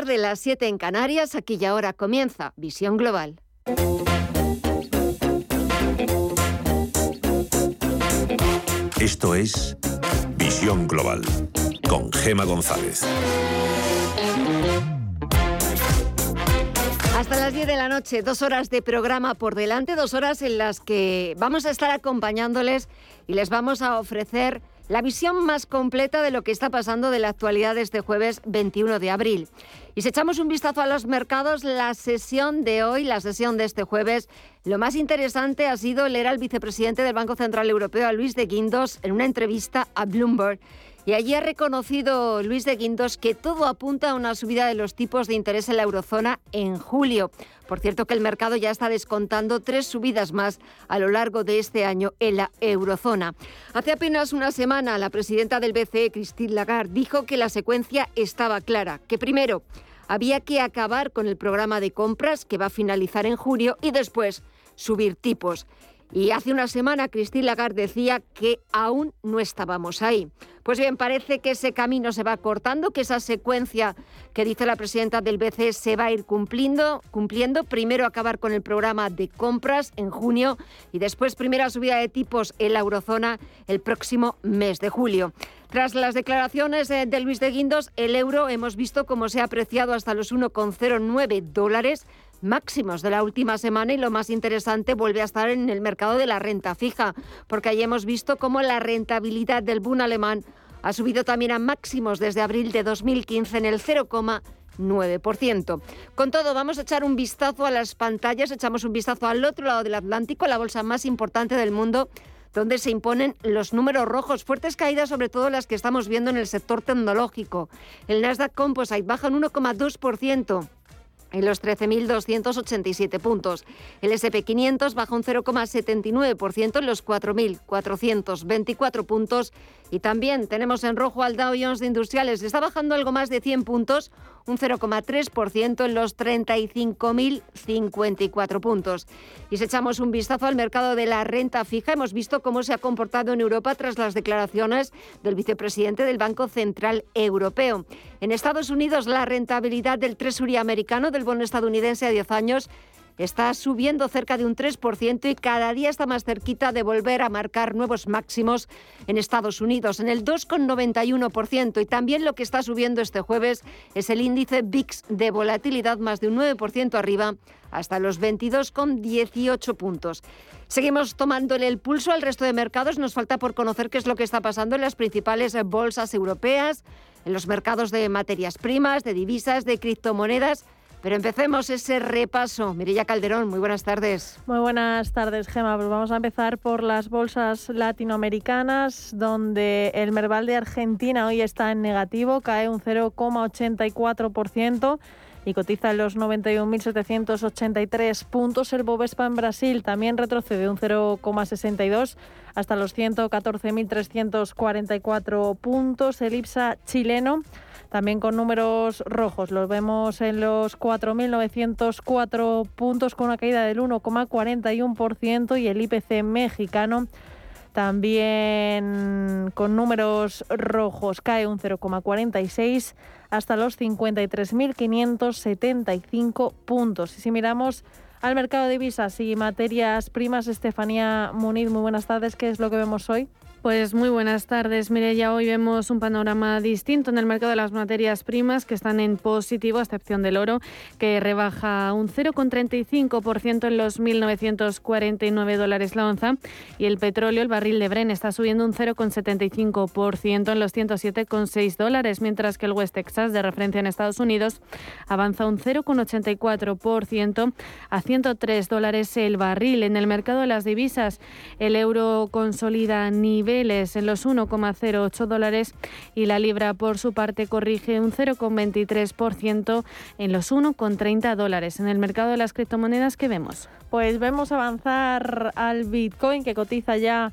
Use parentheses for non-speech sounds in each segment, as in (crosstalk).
tarde, las 7 en Canarias. Aquí y ahora comienza Visión Global. Esto es Visión Global con Gema González. Hasta las 10 de la noche, dos horas de programa por delante, dos horas en las que vamos a estar acompañándoles y les vamos a ofrecer la visión más completa de lo que está pasando de la actualidad de este jueves 21 de abril. Y si echamos un vistazo a los mercados, la sesión de hoy, la sesión de este jueves, lo más interesante ha sido leer al vicepresidente del Banco Central Europeo, a Luis de Guindos, en una entrevista a Bloomberg y allí ha reconocido Luis de Guindos que todo apunta a una subida de los tipos de interés en la eurozona en julio. Por cierto que el mercado ya está descontando tres subidas más a lo largo de este año en la eurozona. Hace apenas una semana la presidenta del BCE, Christine Lagarde, dijo que la secuencia estaba clara, que primero había que acabar con el programa de compras que va a finalizar en julio y después subir tipos. Y hace una semana Christine Lagarde decía que aún no estábamos ahí. Pues bien, parece que ese camino se va cortando, que esa secuencia que dice la presidenta del BCE se va a ir cumpliendo, cumpliendo. Primero acabar con el programa de compras en junio y después primera subida de tipos en la eurozona el próximo mes de julio. Tras las declaraciones de Luis de Guindos, el euro hemos visto cómo se ha apreciado hasta los 1,09 dólares máximos de la última semana y lo más interesante vuelve a estar en el mercado de la renta fija, porque ahí hemos visto cómo la rentabilidad del Bund alemán ha subido también a máximos desde abril de 2015 en el 0,9%. Con todo, vamos a echar un vistazo a las pantallas, echamos un vistazo al otro lado del Atlántico, la bolsa más importante del mundo, donde se imponen los números rojos, fuertes caídas, sobre todo las que estamos viendo en el sector tecnológico. El Nasdaq Composite baja un 1,2% en los 13.287 puntos. El SP500 baja un 0,79% en los 4.424 puntos. Y también tenemos en rojo al Dow Jones de Industriales. Está bajando algo más de 100 puntos, un 0,3% en los 35.054 puntos. Y si echamos un vistazo al mercado de la renta fija, hemos visto cómo se ha comportado en Europa tras las declaraciones del vicepresidente del Banco Central Europeo. En Estados Unidos, la rentabilidad del Treasury americano del bono estadounidense a 10 años está subiendo cerca de un 3% y cada día está más cerquita de volver a marcar nuevos máximos en Estados Unidos, en el 2,91%. Y también lo que está subiendo este jueves es el índice VIX de volatilidad, más de un 9% arriba, hasta los 22,18 puntos. Seguimos tomándole el pulso al resto de mercados. Nos falta por conocer qué es lo que está pasando en las principales bolsas europeas, en los mercados de materias primas, de divisas, de criptomonedas. Pero empecemos ese repaso. Mirilla Calderón, muy buenas tardes. Muy buenas tardes, Gema. Pues vamos a empezar por las bolsas latinoamericanas, donde el Merval de Argentina hoy está en negativo, cae un 0,84% y cotiza en los 91.783 puntos. El Bovespa en Brasil también retrocede un 0,62 hasta los 114.344 puntos. El IPSA chileno también con números rojos. Los vemos en los 4.904 puntos con una caída del 1,41% y el IPC mexicano también con números rojos cae un 0,46 hasta los 53.575 puntos. Y si miramos al mercado de divisas y materias primas, Estefanía Muniz, muy buenas tardes. ¿Qué es lo que vemos hoy? Pues muy buenas tardes, ya Hoy vemos un panorama distinto en el mercado de las materias primas que están en positivo, a excepción del oro, que rebaja un 0,35% en los 1.949 dólares la onza. Y el petróleo, el barril de Bren, está subiendo un 0,75% en los 107,6 dólares, mientras que el West Texas, de referencia en Estados Unidos, avanza un 0,84% a 103 dólares el barril. En el mercado de las divisas, el euro consolida nivel en los 1,08 dólares y la libra por su parte corrige un 0,23% en los 1,30 dólares. En el mercado de las criptomonedas, ¿qué vemos? Pues vemos avanzar al Bitcoin que cotiza ya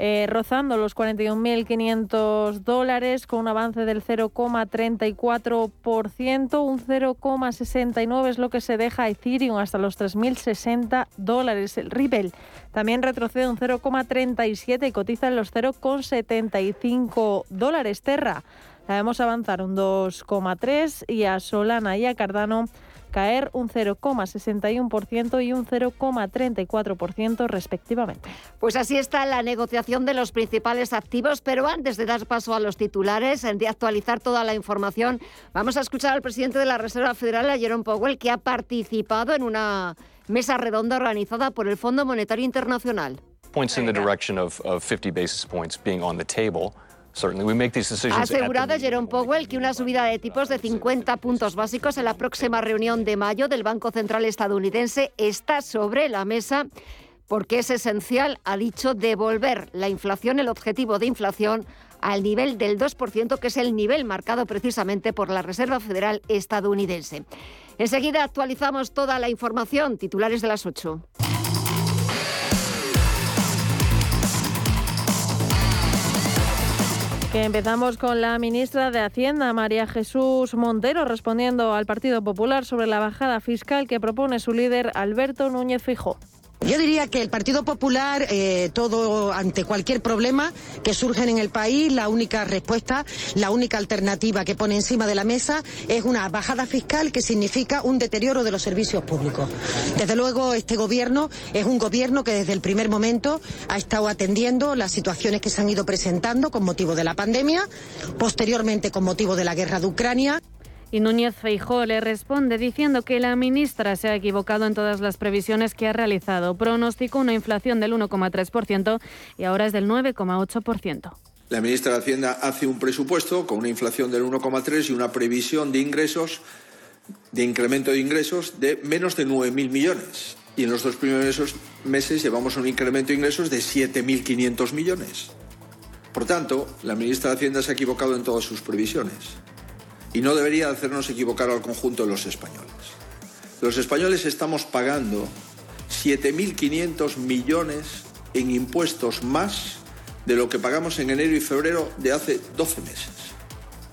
eh, rozando los 41.500 dólares con un avance del 0,34%, un 0,69 es lo que se deja Ethereum hasta los 3.060 dólares. El Ripple también retrocede un 0,37 y cotiza en los 0,75 dólares. Terra la vemos avanzar un 2,3 y a Solana y a Cardano caer un 0,61% y un 0,34% respectivamente. Pues así está la negociación de los principales activos, pero antes de dar paso a los titulares, de actualizar toda la información, vamos a escuchar al presidente de la Reserva Federal, a Jerome Powell, que ha participado en una mesa redonda organizada por el Fondo Monetario Internacional. Points in the direction of, of 50 basis points being on the table. Ha asegurado Jerome Powell que una subida de tipos de 50 puntos básicos en la próxima reunión de mayo del Banco Central estadounidense está sobre la mesa porque es esencial, ha dicho, devolver la inflación, el objetivo de inflación, al nivel del 2%, que es el nivel marcado precisamente por la Reserva Federal estadounidense. Enseguida actualizamos toda la información, titulares de las 8. Empezamos con la ministra de Hacienda, María Jesús Montero, respondiendo al Partido Popular sobre la bajada fiscal que propone su líder Alberto Núñez Fijó. Yo diría que el Partido Popular, eh, todo ante cualquier problema que surgen en el país, la única respuesta, la única alternativa que pone encima de la mesa es una bajada fiscal que significa un deterioro de los servicios públicos. Desde luego, este gobierno es un gobierno que desde el primer momento ha estado atendiendo las situaciones que se han ido presentando con motivo de la pandemia, posteriormente con motivo de la guerra de Ucrania. Y Núñez Feijó le responde diciendo que la ministra se ha equivocado en todas las previsiones que ha realizado. Pronosticó una inflación del 1,3% y ahora es del 9,8%. La ministra de Hacienda hace un presupuesto con una inflación del 1,3 y una previsión de ingresos, de incremento de ingresos de menos de 9.000 millones. Y en los dos primeros meses llevamos un incremento de ingresos de 7.500 millones. Por tanto, la ministra de Hacienda se ha equivocado en todas sus previsiones y no debería hacernos equivocar al conjunto de los españoles. Los españoles estamos pagando 7.500 millones en impuestos más de lo que pagamos en enero y febrero de hace 12 meses.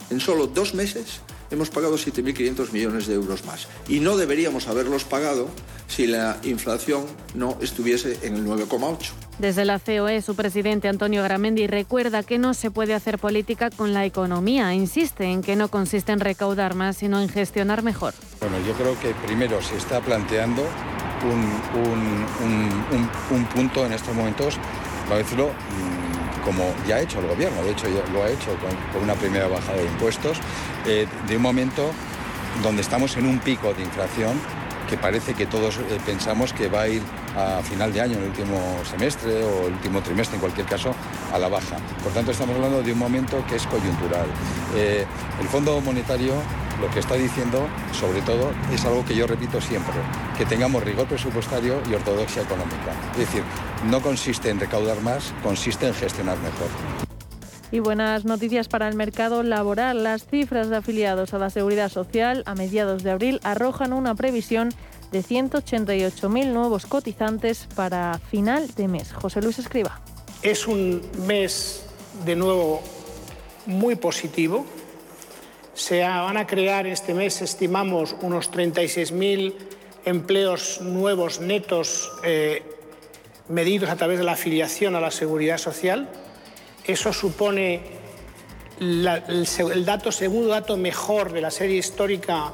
En solo dos meses hemos pagado 7.500 millones de euros más. Y no deberíamos haberlos pagado si la inflación no estuviese en el 9,8. Desde la COE, su presidente Antonio Gramendi recuerda que no se puede hacer política con la economía. Insiste en que no consiste en recaudar más, sino en gestionar mejor. Bueno, yo creo que primero se está planteando un, un punto en estos momentos, para decirlo, como ya ha hecho el gobierno, de hecho lo ha hecho con, una primera bajada de impuestos, eh, de un momento donde estamos en un pico de inflación que parece que todos eh, pensamos que va a ir a final de año, en el último semestre o el último trimestre, en cualquier caso, a la baja. Por tanto, estamos hablando de un momento que es coyuntural. Eh, el Fondo Monetario lo que está diciendo, sobre todo, es algo que yo repito siempre, que tengamos rigor presupuestario y ortodoxia económica. Es decir, no consiste en recaudar más, consiste en gestionar mejor. Y buenas noticias para el mercado laboral. Las cifras de afiliados a la Seguridad Social a mediados de abril arrojan una previsión de 188.000 nuevos cotizantes para final de mes. José Luis Escriba. Es un mes de nuevo muy positivo. Se van a crear este mes, estimamos, unos 36.000 empleos nuevos netos eh, medidos a través de la afiliación a la seguridad social. Eso supone el, el, dato, segundo dato mejor de la serie histórica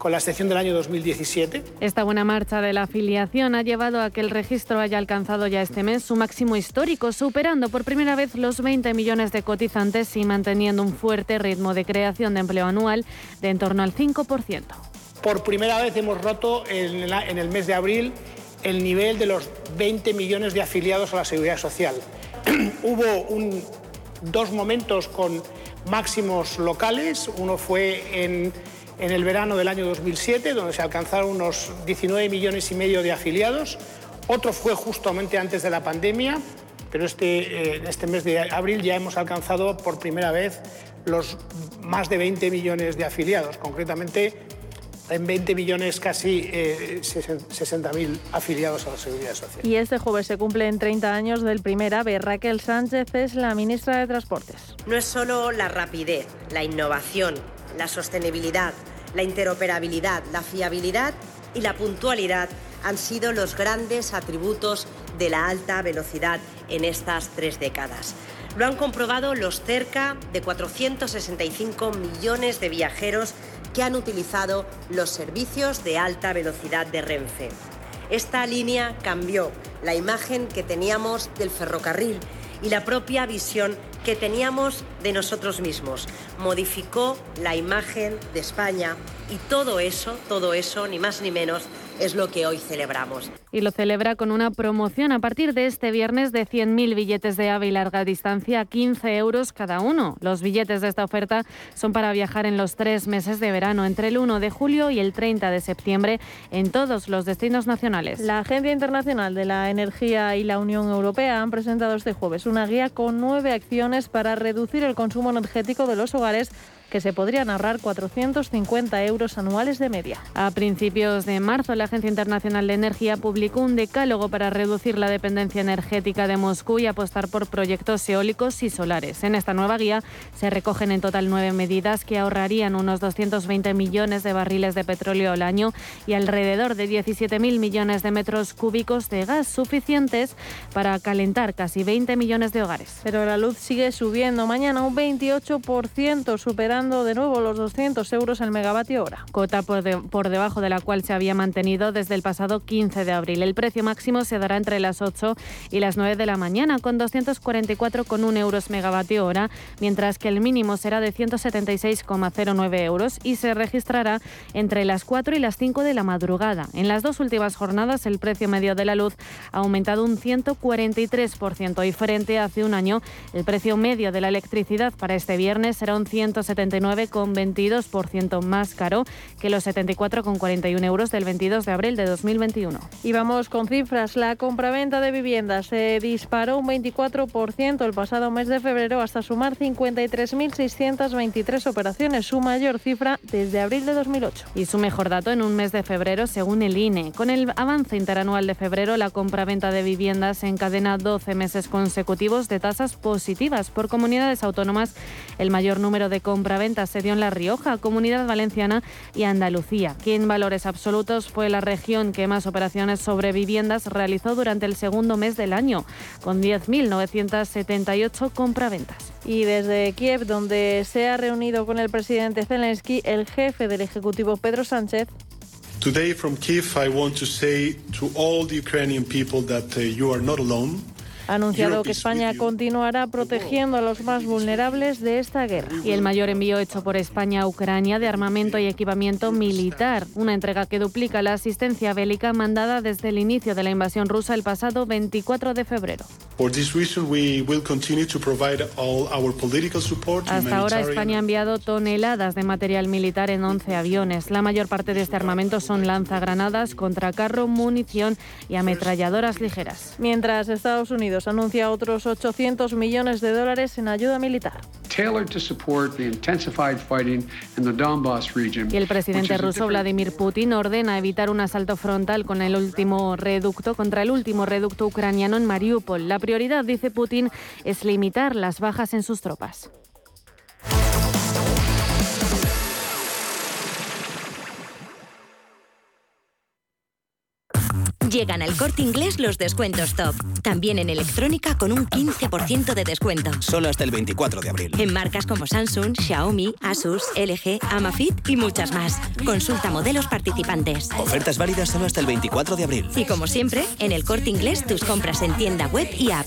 con la excepción del año 2017. Esta buena marcha de la afiliación ha llevado a que el registro haya alcanzado ya este mes su máximo histórico, superando por primera vez los 20 millones de cotizantes y manteniendo un fuerte ritmo de creación de empleo anual de en torno al 5%. Por primera vez hemos roto en, el mes de abril el nivel de los 20 millones de afiliados a la seguridad social. (clears throat) Hubo dos momentos con máximos locales. Uno fue en, el verano del año 2007, donde se alcanzaron unos 19 millones y medio de afiliados. Otro fue justamente antes de la pandemia, pero este, eh, este mes de abril ya hemos alcanzado por primera vez los más de 20 millones de afiliados, concretamente en 20 millones, casi eh, 60.000 afiliados a la Seguridad Social. Y este jueves se cumplen 30 años del primer AVE. Raquel Sánchez es la ministra de Transportes. No es solo la rapidez, la innovación, la sostenibilidad, la interoperabilidad, la fiabilidad y la puntualidad han sido los grandes atributos de la alta velocidad en estas tres décadas. Lo han comprobado los cerca de 465 millones de viajeros que han utilizado los servicios de alta velocidad de Renfe. Esta línea cambió la imagen que teníamos del ferrocarril y la propia visión que teníamos de nosotros mismos. Modificó la imagen de España y todo eso, todo eso, ni más ni menos, es lo que hoy celebramos. Y lo celebra con una promoción a partir de este viernes de 100.000 billetes de AVE y larga distancia a 15 euros cada uno. Los billetes de esta oferta son para viajar en los tres meses de verano, entre el 1 de julio y el 30 de septiembre, en todos los destinos nacionales. La Agencia Internacional de la Energía y la Unión Europea han presentado este jueves una guía con nueve acciones para reducir el consumo energético de los hogares que se podrían ahorrar 450 euros anuales de media. A principios de marzo, la Agencia Internacional de Energía publicó un decálogo para reducir la dependencia energética de Moscú y apostar por proyectos eólicos y solares. En esta nueva guía se recogen en total nueve medidas que ahorrarían unos 220 millones de barriles de petróleo al año y alrededor de 17.000 millones de metros cúbicos de gas suficientes para calentar casi 20 millones de hogares. Pero la luz sigue subiendo mañana un 28%, superando de nuevo los 200 euros el megavatio hora. Cota por, por, debajo de la cual se había mantenido desde el pasado 15 de abril. El precio máximo se dará entre las 8 y las 9 de la mañana con 244,1 euros megavatio hora, mientras que el mínimo será de 176,09 euros y se registrará entre las 4 y las 5 de la madrugada. En las dos últimas jornadas el precio medio de la luz ha aumentado un 143% y frente a hace un año el precio medio de la electricidad para este viernes será un 170 79,22% más caro que los 74,41 euros del 22 de abril de 2021. Y vamos con cifras. La compraventa de viviendas se disparó un 24% el pasado mes de febrero hasta sumar 53.623 operaciones, su mayor cifra desde abril de 2008. Y su mejor dato en un mes de febrero según el INE. Con el avance interanual de febrero, la compraventa de viviendas encadena 12 meses consecutivos de tasas positivas por comunidades autónomas. El mayor número de compraventas venta se dio en La Rioja, Comunidad Valenciana y Andalucía, que en valores absolutos fue la región que más operaciones sobre viviendas realizó durante el segundo mes del año, con 10.978 compraventas. Y desde Kiev, donde se ha reunido con el presidente Zelensky, el jefe del Ejecutivo Pedro Sánchez. Today from Kiev I want to say to all the Ukrainian people that uh, you are not alone ha anunciado que España continuará protegiendo a los más vulnerables de esta guerra. Y el mayor envío hecho por España a Ucrania de armamento y equipamiento militar, una entrega que duplica la asistencia bélica mandada desde el inicio de la invasión rusa el pasado 24 de febrero. Hasta ahora España ha enviado toneladas de material militar en 11 aviones. La mayor parte de este armamento son lanzagranadas, contracarro, munición y ametralladoras ligeras. Mientras Estados Unidos anuncia otros 800 millones de dólares en ayuda militar. Y el presidente ruso Vladimir Putin ordena evitar un asalto frontal con el último reducto contra el último reducto ucraniano en Mariupol. La prioridad, dice Putin, es limitar las bajas en sus tropas. Llegan al corte inglés los descuentos top. También en electrónica con un 15% de descuento. Solo hasta el 24 de abril. En marcas como Samsung, Xiaomi, Asus, LG, Amafit y muchas más. Consulta modelos participantes. Ofertas válidas solo hasta el 24 de abril. Y como siempre, en el corte inglés tus compras en tienda web y app.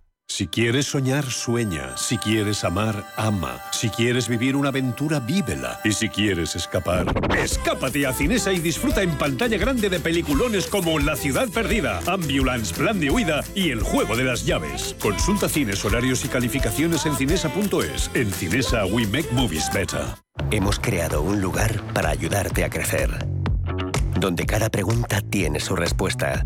Si quieres soñar, sueña. Si quieres amar, ama. Si quieres vivir una aventura, vívela. Y si quieres escapar, escápate a Cinesa y disfruta en pantalla grande de peliculones como La ciudad perdida, Ambulance, Plan de huida y El juego de las llaves. Consulta cines, horarios y calificaciones en cinesa.es. En Cinesa, we make movies better. Hemos creado un lugar para ayudarte a crecer. Donde cada pregunta tiene su respuesta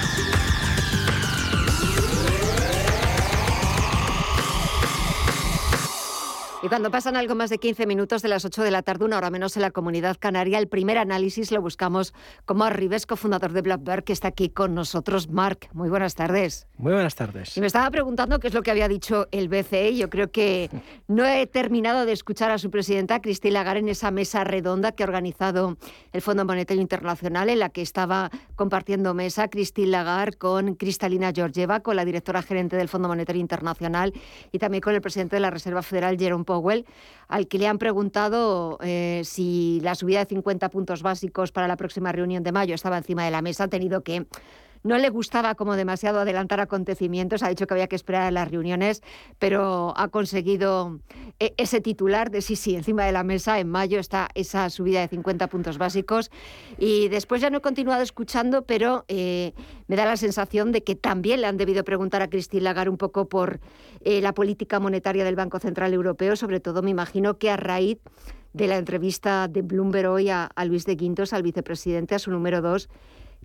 Y cuando pasan algo más de 15 minutos de las 8 de la tarde, una hora menos en la comunidad canaria, el primer análisis lo buscamos como Arribes, cofundador de Blackbird, que está aquí con nosotros. Marc, muy buenas tardes. Muy buenas tardes. Y me estaba preguntando qué es lo que había dicho el BCE. Yo creo que (laughs) no he terminado de escuchar a su presidenta, Cristina Lagarde, en esa mesa redonda que ha organizado el Fondo Monetario Internacional, en la que estaba compartiendo mesa Cristina Lagarde con Cristalina Georgieva, con la directora gerente del Fondo Monetario Internacional y también con el presidente de la Reserva Federal, Jerome Powell, al que le han preguntado eh, si la subida de 50 puntos básicos para la próxima reunión de mayo estaba encima de la mesa. Ha tenido que no le gustaba como demasiado adelantar acontecimientos, ha dicho que había que esperar a las reuniones, pero ha conseguido eh, ese titular de sí, sí, encima de la mesa. En mayo está esa subida de 50 puntos básicos. Y después ya no he continuado escuchando, pero eh, me da la sensación de que también le han debido preguntar a Christine Lagarde un poco por eh, la política monetaria del Banco Central Europeo, sobre todo me imagino que a raíz de la entrevista de Bloomberg hoy a, Luis de Quintos, al vicepresidente, a su número dos,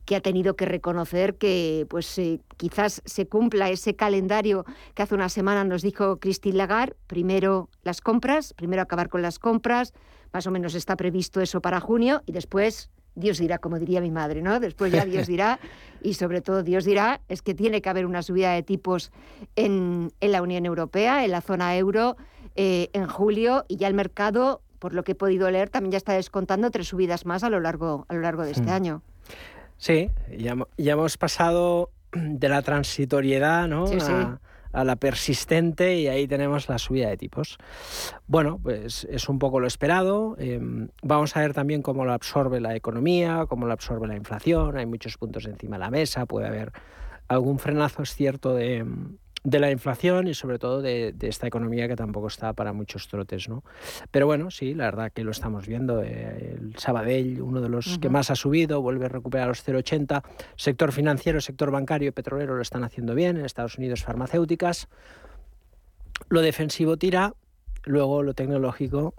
que ha tenido que reconocer que pues eh, quizás se cumpla ese calendario que hace una semana nos dijo Christine Lagarde, primero las compras, primero acabar con las compras, más o menos está previsto eso para junio y después Dios dirá, como diría mi madre, ¿no? Después ya Dios dirá, y sobre todo Dios dirá, es que tiene que haber una subida de tipos en, la Unión Europea, en la zona euro, eh, en julio, y ya el mercado, por lo que he podido leer, también ya está descontando tres subidas más a lo largo, a lo largo de este año. Sí, ya, ya hemos pasado de la transitoriedad ¿no? Sí, sí. A, a la persistente y ahí tenemos la subida de tipos. Bueno, pues es un poco lo esperado. eh, vamos a ver también cómo lo absorbe la economía, cómo lo absorbe la inflación. Hay muchos puntos encima de la mesa. Puede haber algún frenazo, es cierto, de, de la inflación y sobre todo de, de esta economía que tampoco está para muchos trotes. ¿no? Pero bueno, sí, la verdad que lo estamos viendo. eh, el Sabadell, uno de los que más ha subido, vuelve a recuperar los 0,80. Sector financiero, sector bancario y petrolero lo están haciendo bien. En Estados Unidos, farmacéuticas. Lo defensivo tira, luego lo tecnológico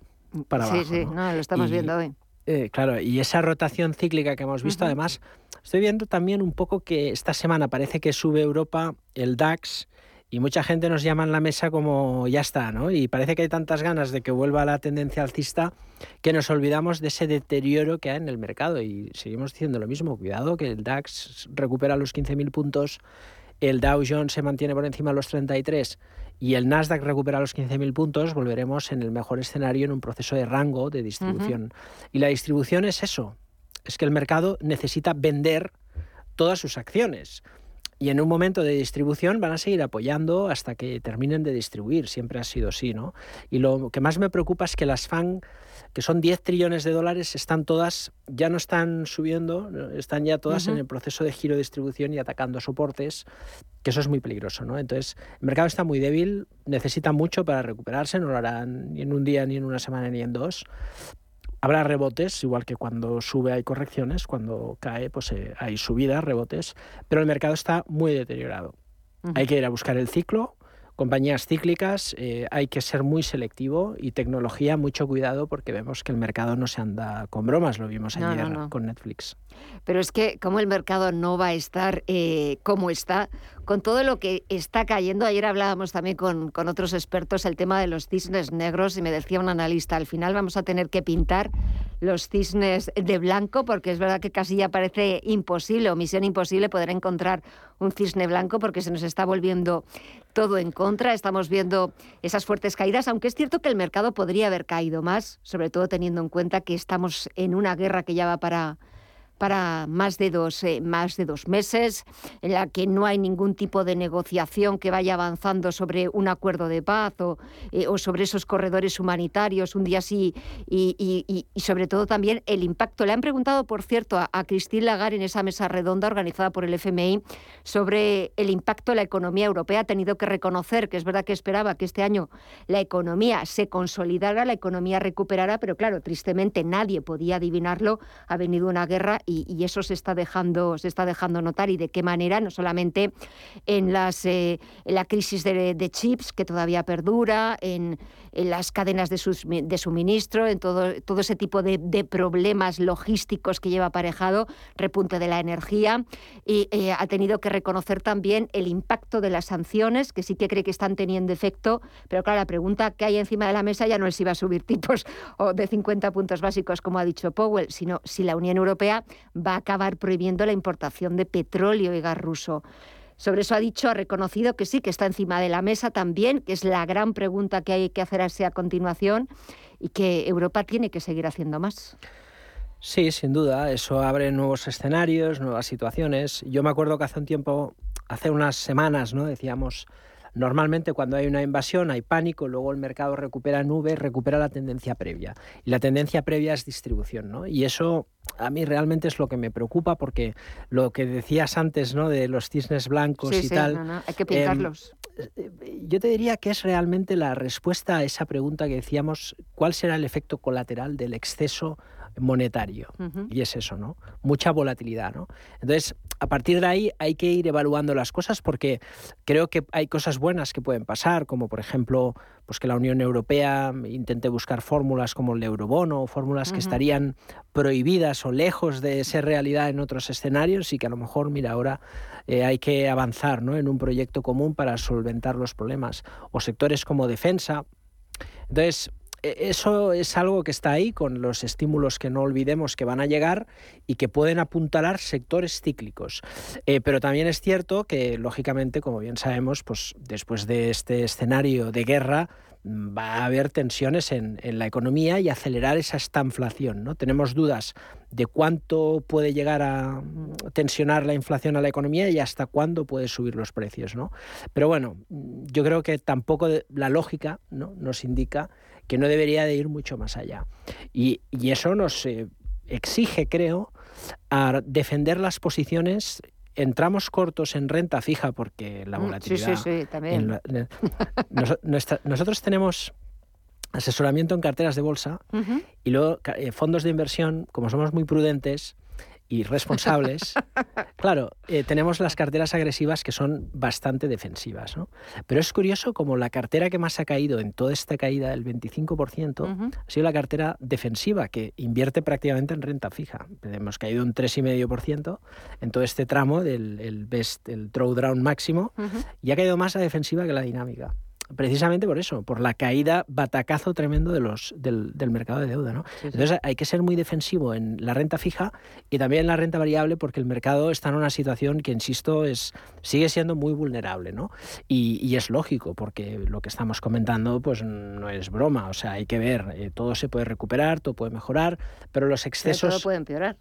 para sí, abajo. sí, ¿no? no, lo estamos Y- viendo hoy. eh, claro, y esa rotación cíclica que hemos visto, además, estoy viendo también un poco que esta semana parece que sube Europa el DAX y mucha gente nos llama en la mesa como ya está, ¿no? Y parece que hay tantas ganas de que vuelva la tendencia alcista que nos olvidamos de ese deterioro que hay en el mercado y seguimos diciendo lo mismo, cuidado que el DAX recupera los 15.000 puntos, el Dow Jones se mantiene por encima de los 33 y el Nasdaq recupera los 15.000 puntos, volveremos en el mejor escenario en un proceso de rango de distribución. Y la distribución es eso, es que el mercado necesita vender todas sus acciones. Y en un momento de distribución van a seguir apoyando hasta que terminen de distribuir. Siempre ha sido así, ¿no? Y lo que más me preocupa es que las FAN, que son 10 trillones de dólares, están todas, ya no están subiendo, están ya todas Ujú. en el proceso de giro de distribución y atacando soportes, que eso es muy peligroso, ¿no? Entonces, el mercado está muy débil, necesita mucho para recuperarse, no lo harán ni en un día, ni en una semana, ni en dos. Habrá rebotes, igual que cuando sube hay correcciones, cuando cae pues eh, hay subidas, rebotes, pero el mercado está muy deteriorado. Hay que ir a buscar el ciclo, compañías cíclicas, eh, hay que ser muy selectivo y tecnología, mucho cuidado porque vemos que el mercado no se anda con bromas, lo vimos No, no, ayer no. con Netflix. Pero es que como el mercado no va a estar eh, como está, con todo lo que está cayendo, ayer hablábamos también con, con otros expertos el tema de los cisnes negros y me decía un analista, al final vamos a tener que pintar los cisnes de blanco porque es verdad que casi ya parece imposible o misión imposible poder encontrar un cisne blanco porque se nos está volviendo todo en contra, estamos viendo esas fuertes caídas, aunque es cierto que el mercado podría haber caído más, sobre todo teniendo en cuenta que estamos en una guerra que ya va para para más de dos eh, más de dos meses, en la que no hay ningún tipo de negociación que vaya avanzando sobre un acuerdo de paz o, eh, o sobre esos corredores humanitarios un día sí y, y- y- sobre todo también el impacto. Le han preguntado, por cierto, a, a Christine Lagarde en esa mesa redonda organizada por el FMI sobre el impacto en la economía europea. Ha tenido que reconocer que es verdad que esperaba que este año la economía se consolidara, la economía recuperara, pero claro, tristemente nadie podía adivinarlo. Ha venido una guerra y, eso se está, dejando, se está dejando notar y de qué manera, no solamente en, las, en la crisis de, chips que todavía perdura, en, en las cadenas de, sus, de, suministro, en todo, todo ese tipo de, de, problemas logísticos que lleva aparejado, repunte de la energía, y ha tenido que reconocer también el impacto de las sanciones, que sí que cree que están teniendo efecto, pero claro, la pregunta que hay encima de la mesa ya no es si va a subir tipos o de 50 puntos básicos, como ha dicho Powell, sino si la Unión Europea va a acabar prohibiendo la importación de petróleo y gas ruso. Sobre eso ha dicho, ha reconocido que sí, que está encima de la mesa también, que es la gran pregunta que hay que hacerse a continuación y que Europa tiene que seguir haciendo más. Sí, sin duda, eso abre nuevos escenarios, nuevas situaciones. Yo me acuerdo que hace un tiempo, hace unas semanas, ¿no? Decíamos, Normalmente cuando hay una invasión hay pánico, luego el mercado recupera nubes, recupera la tendencia previa. Y la tendencia previa es distribución, ¿no? Y eso a mí realmente es lo que me preocupa porque lo que decías antes, ¿no? De los cisnes blancos y sí, tal. No, no, hay que pintarlos. Eh, yo te diría que es realmente la respuesta a esa pregunta que decíamos, ¿cuál será el efecto colateral del exceso monetario. Uh -huh. Y es eso, ¿no? Mucha volatilidad, ¿no? Entonces, a partir de ahí hay que ir evaluando las cosas porque creo que hay cosas buenas que pueden pasar, como por ejemplo, pues que la Unión Europea intente buscar fórmulas como el eurobono, fórmulas uh -huh. que estarían prohibidas o lejos de ser realidad en otros escenarios y que a lo mejor, mira, ahora eh, hay que avanzar ¿no? en un proyecto común para solventar los problemas. O sectores como defensa. Entonces, eso es algo que está ahí con los estímulos que no olvidemos que van a llegar y que pueden apuntalar sectores cíclicos. Eh, pero también es cierto que, lógicamente, como bien sabemos, pues después de este escenario de guerra, va a haber tensiones en, en, la economía y acelerar esa estanflación. ¿no? Tenemos dudas de cuánto puede llegar a tensionar la inflación a la economía y hasta cuándo puede subir los precios. ¿no? Pero bueno, yo creo que tampoco la lógica ¿no? nos indica que no debería de ir mucho más allá. Y, y eso nos eh, exige, creo, a defender las posiciones entramos cortos en renta fija porque la volatilidad. Sí, sí, sí, también. La, nos, nuestra, nosotros tenemos asesoramiento en carteras de bolsa uh -huh. y luego eh, fondos de inversión, como somos muy prudentes y responsables, (laughs) claro, eh, tenemos las carteras agresivas que son bastante defensivas. ¿no? Pero es curioso como la cartera que más ha caído en toda esta caída del 25% uh -huh. ha sido la cartera defensiva, que invierte prácticamente en renta fija. Hemos caído un 3,5% en todo este tramo del el best, el drawdown máximo, uh -huh. y ha caído más la defensiva que la dinámica precisamente por eso, por la caída batacazo tremendo de los, del, del mercado de deuda. ¿no? Sí, sí. Entonces hay que ser muy defensivo en la renta fija y también en la renta variable porque el mercado está en una situación que, insisto, es, sigue siendo muy vulnerable. ¿no? Y, y es lógico porque lo que estamos comentando pues no es broma, o sea, hay que ver, eh, todo se puede recuperar, todo puede mejorar, pero los excesos... Pero todo puede empeorar.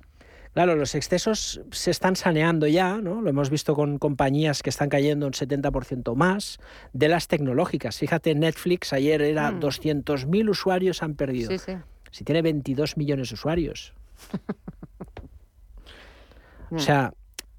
Claro, los excesos se están saneando ya, ¿no? Lo hemos visto con compañías que están cayendo un 70% más de las tecnológicas. Fíjate, Netflix ayer era mm. 200.000 usuarios han perdido. Sí, sí. Si tiene 22 millones de usuarios. (laughs) o sea,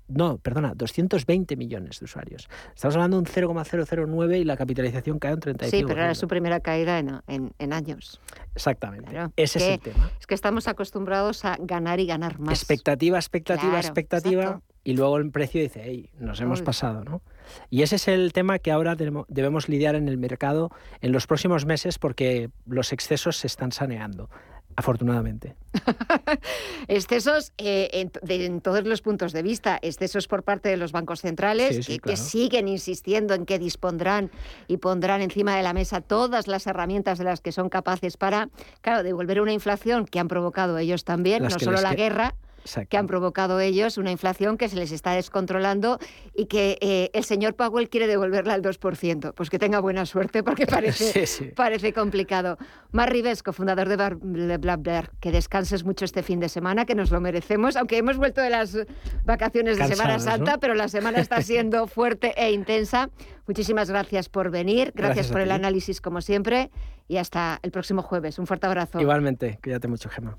no, perdona, 220 millones de usuarios. Estamos hablando de un 0,009 y la capitalización cae un 35%. Sí, pero era su primera caída en, en, en años. Exactamente. Claro. Ese es, que, el tema. Es que estamos acostumbrados a ganar y ganar más. Expectativa, expectativa, claro, expectativa. Exacto. Y luego el precio dice, hey, nos hemos Uy. pasado, ¿no? Y ese es el tema que ahora debemos lidiar en el mercado en los próximos meses porque los excesos se están saneando afortunadamente. (laughs) excesos eh, en, de, en, todos los puntos de vista, excesos por parte de los bancos centrales sí, sí, que, claro. que, siguen insistiendo en que dispondrán y pondrán encima de la mesa todas las herramientas de las que son capaces para, claro, devolver una inflación que han provocado ellos también, las no solo la que... guerra, Exacto. que han provocado ellos una inflación que se les está descontrolando y que eh, el señor Powell quiere devolverla al 2%. Pues que tenga buena suerte porque (laughs) parece, sí, sí. parece complicado. Mar Rivesco, fundador de, Blackbear, que descanses mucho este fin de semana, que nos lo merecemos, aunque hemos vuelto de las vacaciones Cansados, de Semana Santa, ¿no? pero la semana está (laughs) siendo fuerte e intensa. Muchísimas gracias por venir, gracias, gracias por el análisis como siempre y hasta el próximo jueves. Un fuerte abrazo. Igualmente, cuídate mucho, Gemma.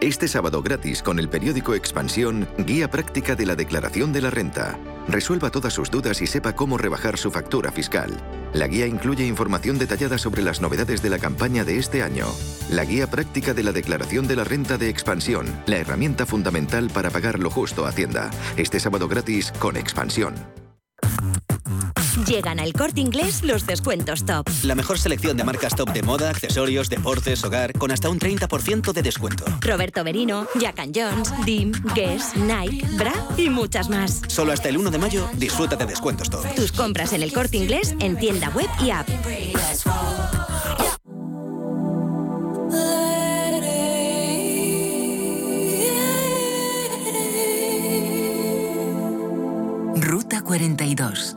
Este sábado gratis con el periódico Expansión, guía práctica de la declaración de la renta. Resuelva todas sus dudas y sepa cómo rebajar su factura fiscal. La guía incluye información detallada sobre las novedades de la campaña de este año. La guía práctica de la declaración de la renta de Expansión, la herramienta fundamental para pagar lo justo a Hacienda. Este sábado gratis con Expansión. Llegan al corte inglés los descuentos top. La mejor selección de marcas top de moda, accesorios, deportes, hogar, con hasta un 30% de descuento. Roberto Berino, Jack Jones, Dim, Guess, Nike, Bra y muchas más. Solo hasta el 1 de mayo disfruta de descuentos top. Tus compras en el corte inglés en tienda web y app. Ruta 42.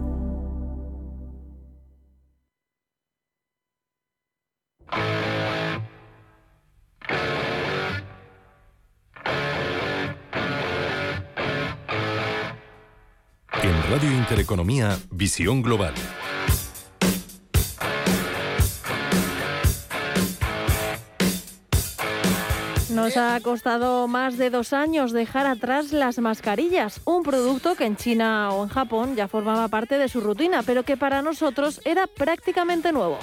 Radio Intereconomía, Visión Global. Nos ha costado más de dos años dejar atrás las mascarillas, un producto que en China o en Japón ya formaba parte de su rutina, pero que para nosotros era prácticamente nuevo.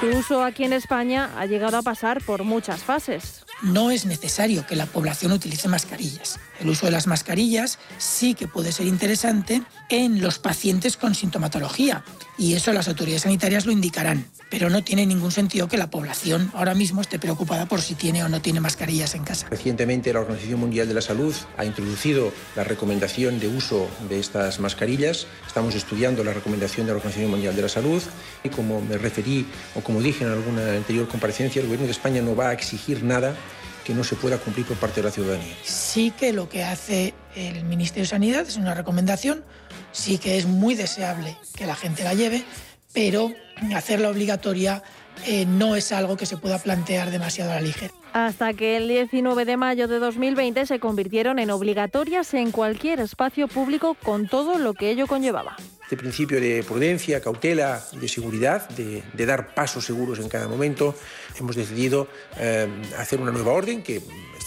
Su uso aquí en España ha llegado a pasar por muchas fases. No es necesario que la población utilice mascarillas. El uso de las mascarillas sí que puede ser interesante en los pacientes con sintomatología y eso las autoridades sanitarias lo indicarán. Pero no tiene ningún sentido que la población ahora mismo esté preocupada por si tiene o no tiene mascarillas en casa. Recientemente la Organización Mundial de la Salud ha introducido la recomendación de uso de estas mascarillas. Estamos estudiando la recomendación de la Organización Mundial de la Salud y como me referí o como dije en alguna anterior comparecencia, el Gobierno de España no va a exigir nada que no se pueda cumplir por parte de la ciudadanía. Sí que lo que hace el Ministerio de Sanidad es una recomendación, sí que es muy deseable que la gente la lleve, pero hacerla obligatoria eh, no es algo que se pueda plantear demasiado a la ligera. Hasta que el 19 de mayo de 2020 se convirtieron en obligatorias en cualquier espacio público con todo lo que ello conllevaba. Este principio de prudencia, cautela y de seguridad, de, de, dar pasos seguros en cada momento, hemos decidido eh, hacer una nueva orden que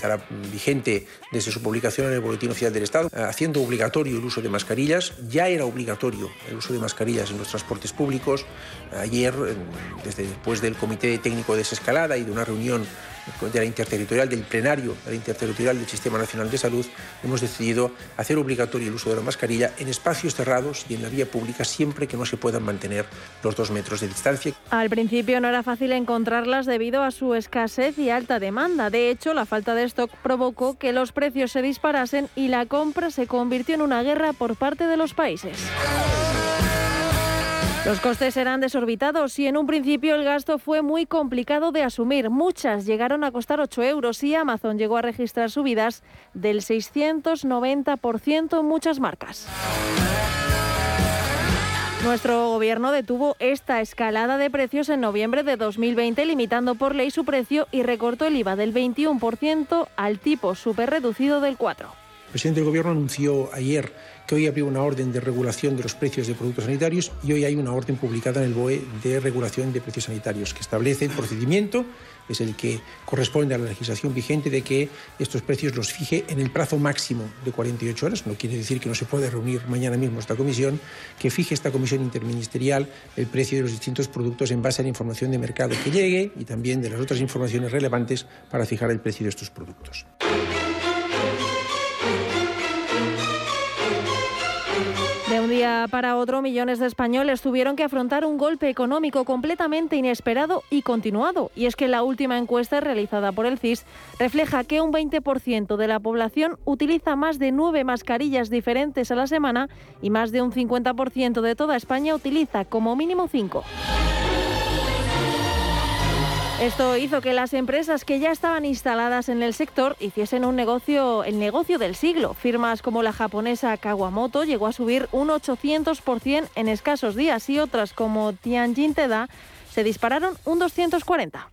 estará vigente desde su publicación en el Boletín Oficial del Estado, eh, haciendo obligatorio el uso de mascarillas. Ya era obligatorio el uso de mascarillas en los transportes públicos. Ayer, desde después del Comité Técnico de Desescalada y de una reunión de la interterritorial, del plenario de la interterritorial del Sistema Nacional de Salud, hemos decidido hacer obligatorio el uso de la mascarilla en espacios cerrados y en la vía pública siempre que no se puedan mantener los dos metros de distancia. Al principio no era fácil encontrarlas debido a su escasez y alta demanda. De hecho, la falta de stock provocó que los precios se disparasen y la compra se convirtió en una guerra por parte de los países. Los costes eran desorbitados y en un principio el gasto fue muy complicado de asumir. Muchas llegaron a costar 8 euros y Amazon llegó a registrar subidas del 690% en muchas marcas. Nuestro gobierno detuvo esta escalada de precios en noviembre de 2020, limitando por ley su precio y recortó el IVA del 21% al tipo superreducido del 4%. El presidente del Gobierno anunció ayer que hoy habría una orden de regulación de los precios de productos sanitarios y hoy hay una orden publicada en el BOE de regulación de precios sanitarios que establece el procedimiento, es el que corresponde a la legislación vigente de que estos precios los fije en el plazo máximo de 48 horas. No quiere decir que no se pueda reunir mañana mismo esta comisión, que fije esta comisión interministerial el precio de los distintos productos en base a la información de mercado que llegue y también de las otras informaciones relevantes para fijar el precio de estos productos. Para otro, millones de españoles tuvieron que afrontar un golpe económico completamente inesperado y continuado. Y es que la última encuesta realizada por el CIS refleja que un 20% de la población utiliza más de nueve mascarillas diferentes a la semana y más de un 50% de toda España utiliza como mínimo cinco. Esto hizo que las empresas que ya estaban instaladas en el sector hiciesen un negocio, el negocio del siglo. Firmas como la japonesa Kawamoto llegó a subir un 800% en escasos días y otras como Tianjin Teda se dispararon un 240.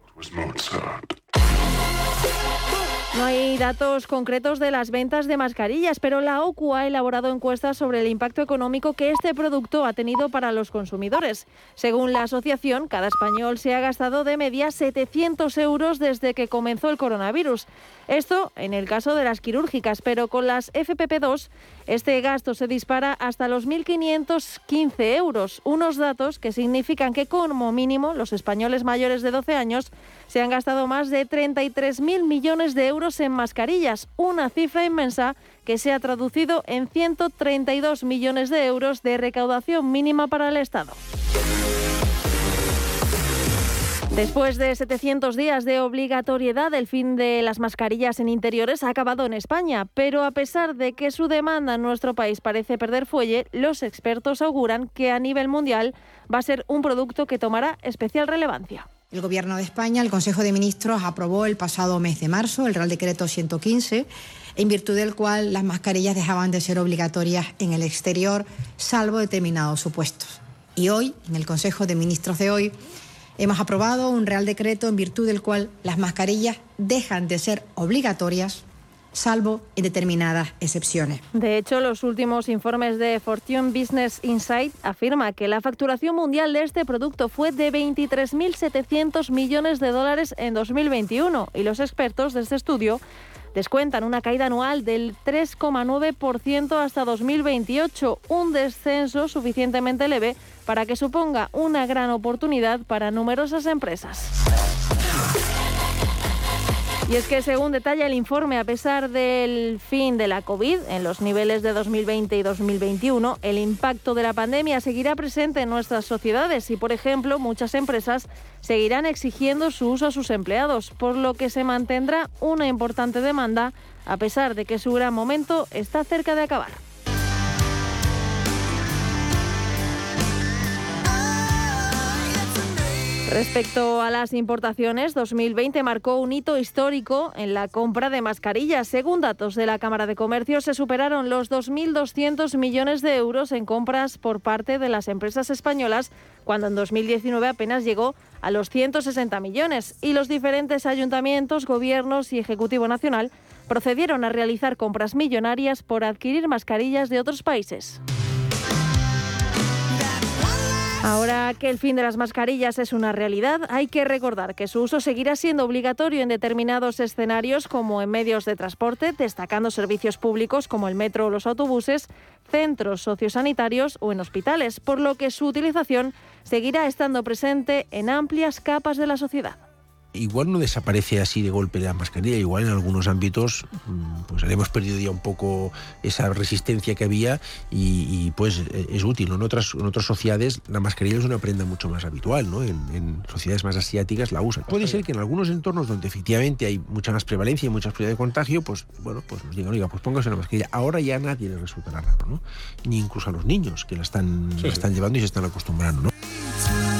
No hay datos concretos de las ventas de mascarillas, pero la OCU ha elaborado encuestas sobre el impacto económico que este producto ha tenido para los consumidores. Según la asociación, cada español se ha gastado de media 700 euros desde que comenzó el coronavirus. Esto en el caso de las quirúrgicas, pero con las FPP2 este gasto se dispara hasta los 1.515 euros, unos datos que significan que como mínimo los españoles mayores de 12 años se han gastado más de 33.000 millones de euros en mascarillas, una cifra inmensa que se ha traducido en 132 millones de euros de recaudación mínima para el Estado. Después de 700 días de obligatoriedad, el fin de las mascarillas en interiores ha acabado en España, pero a pesar de que su demanda en nuestro país parece perder fuelle, los expertos auguran que a nivel mundial va a ser un producto que tomará especial relevancia. El Gobierno de España, el Consejo de Ministros, aprobó el pasado mes de marzo el Real Decreto 115, en virtud del cual las mascarillas dejaban de ser obligatorias en el exterior, salvo determinados supuestos. Y hoy, en el Consejo de Ministros de hoy, hemos aprobado un Real Decreto en virtud del cual las mascarillas dejan de ser obligatorias salvo determinadas excepciones. De hecho, los últimos informes de Fortune Business Insight afirma que la facturación mundial de este producto fue de 23.700 millones de dólares en 2021 y los expertos de este estudio descuentan una caída anual del 3,9% hasta 2028, un descenso suficientemente leve para que suponga una gran oportunidad para numerosas empresas. Y es que según detalla el informe, a pesar del fin de la COVID en los niveles de 2020 y 2021, el impacto de la pandemia seguirá presente en nuestras sociedades y, por ejemplo, muchas empresas seguirán exigiendo su uso a sus empleados, por lo que se mantendrá una importante demanda, a pesar de que su gran momento está cerca de acabar. Respecto a las importaciones, 2020 marcó un hito histórico en la compra de mascarillas. Según datos de la Cámara de Comercio, se superaron los 2.200 millones de euros en compras por parte de las empresas españolas, cuando en 2019 apenas llegó a los 160 millones. Y los diferentes ayuntamientos, gobiernos y Ejecutivo Nacional procedieron a realizar compras millonarias por adquirir mascarillas de otros países. Ahora que el fin de las mascarillas es una realidad, hay que recordar que su uso seguirá siendo obligatorio en determinados escenarios como en medios de transporte, destacando servicios públicos como el metro o los autobuses, centros sociosanitarios o en hospitales, por lo que su utilización seguirá estando presente en amplias capas de la sociedad igual no desaparece así de golpe la mascarilla, igual en algunos ámbitos mm, pues hemos perdido ya un poco esa resistencia que había y, pues eh, es útil. En, otras, en otras sociedades la mascarilla es una prenda mucho más habitual, ¿no? En, sociedades más asiáticas la usan. Puede ser que en algunos entornos donde efectivamente hay mucha más prevalencia y mucha probabilidad de contagio, pues bueno, pues nos digan, oiga, pues póngase una mascarilla. Ahora ya nadie le resultará raro, ¿no? Ni incluso a los niños que la están, la están llevando y se están acostumbrando, ¿no?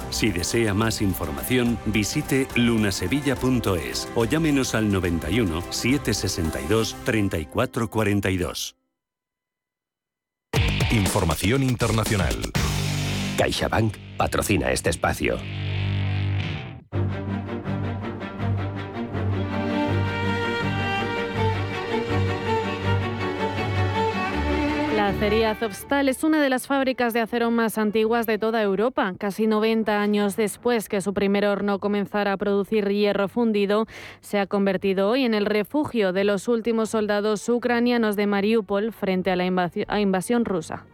Si desea más información, visite lunasevilla.es o llámenos al 91 762 3442. Información internacional. CaixaBank patrocina este espacio. Acería Azovstal es una de las fábricas de acero más antiguas de toda Europa. Casi 90 años después que su primer horno comenzara a producir hierro fundido, se ha convertido hoy en el refugio de los últimos soldados ucranianos de Mariupol frente a la invasión rusa.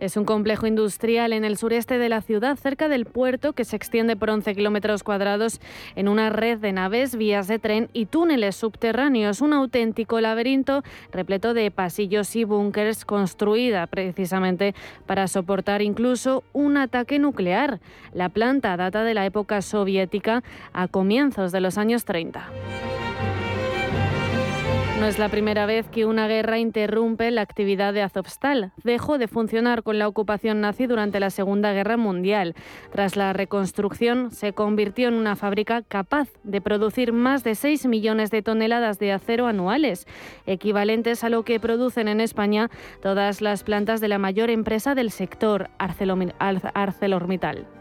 Es un complejo industrial en el sureste de la ciudad, cerca del puerto, que se extiende por 11 kilómetros cuadrados en una red de naves, vías de tren y túneles subterráneos. Un auténtico laberinto repleto de pasillos y búnkers, construida precisamente para soportar incluso un ataque nuclear. La planta data de la época soviética a comienzos de los años 30. No es la primera vez que una guerra interrumpe la actividad de Azovstal. Dejó de funcionar con la ocupación nazi durante la Segunda Guerra Mundial. Tras la reconstrucción, se convirtió en una fábrica capaz de producir más de 6 millones de toneladas de acero anuales, equivalentes a lo que producen en España todas las plantas de la mayor empresa del sector, ArcelorMittal.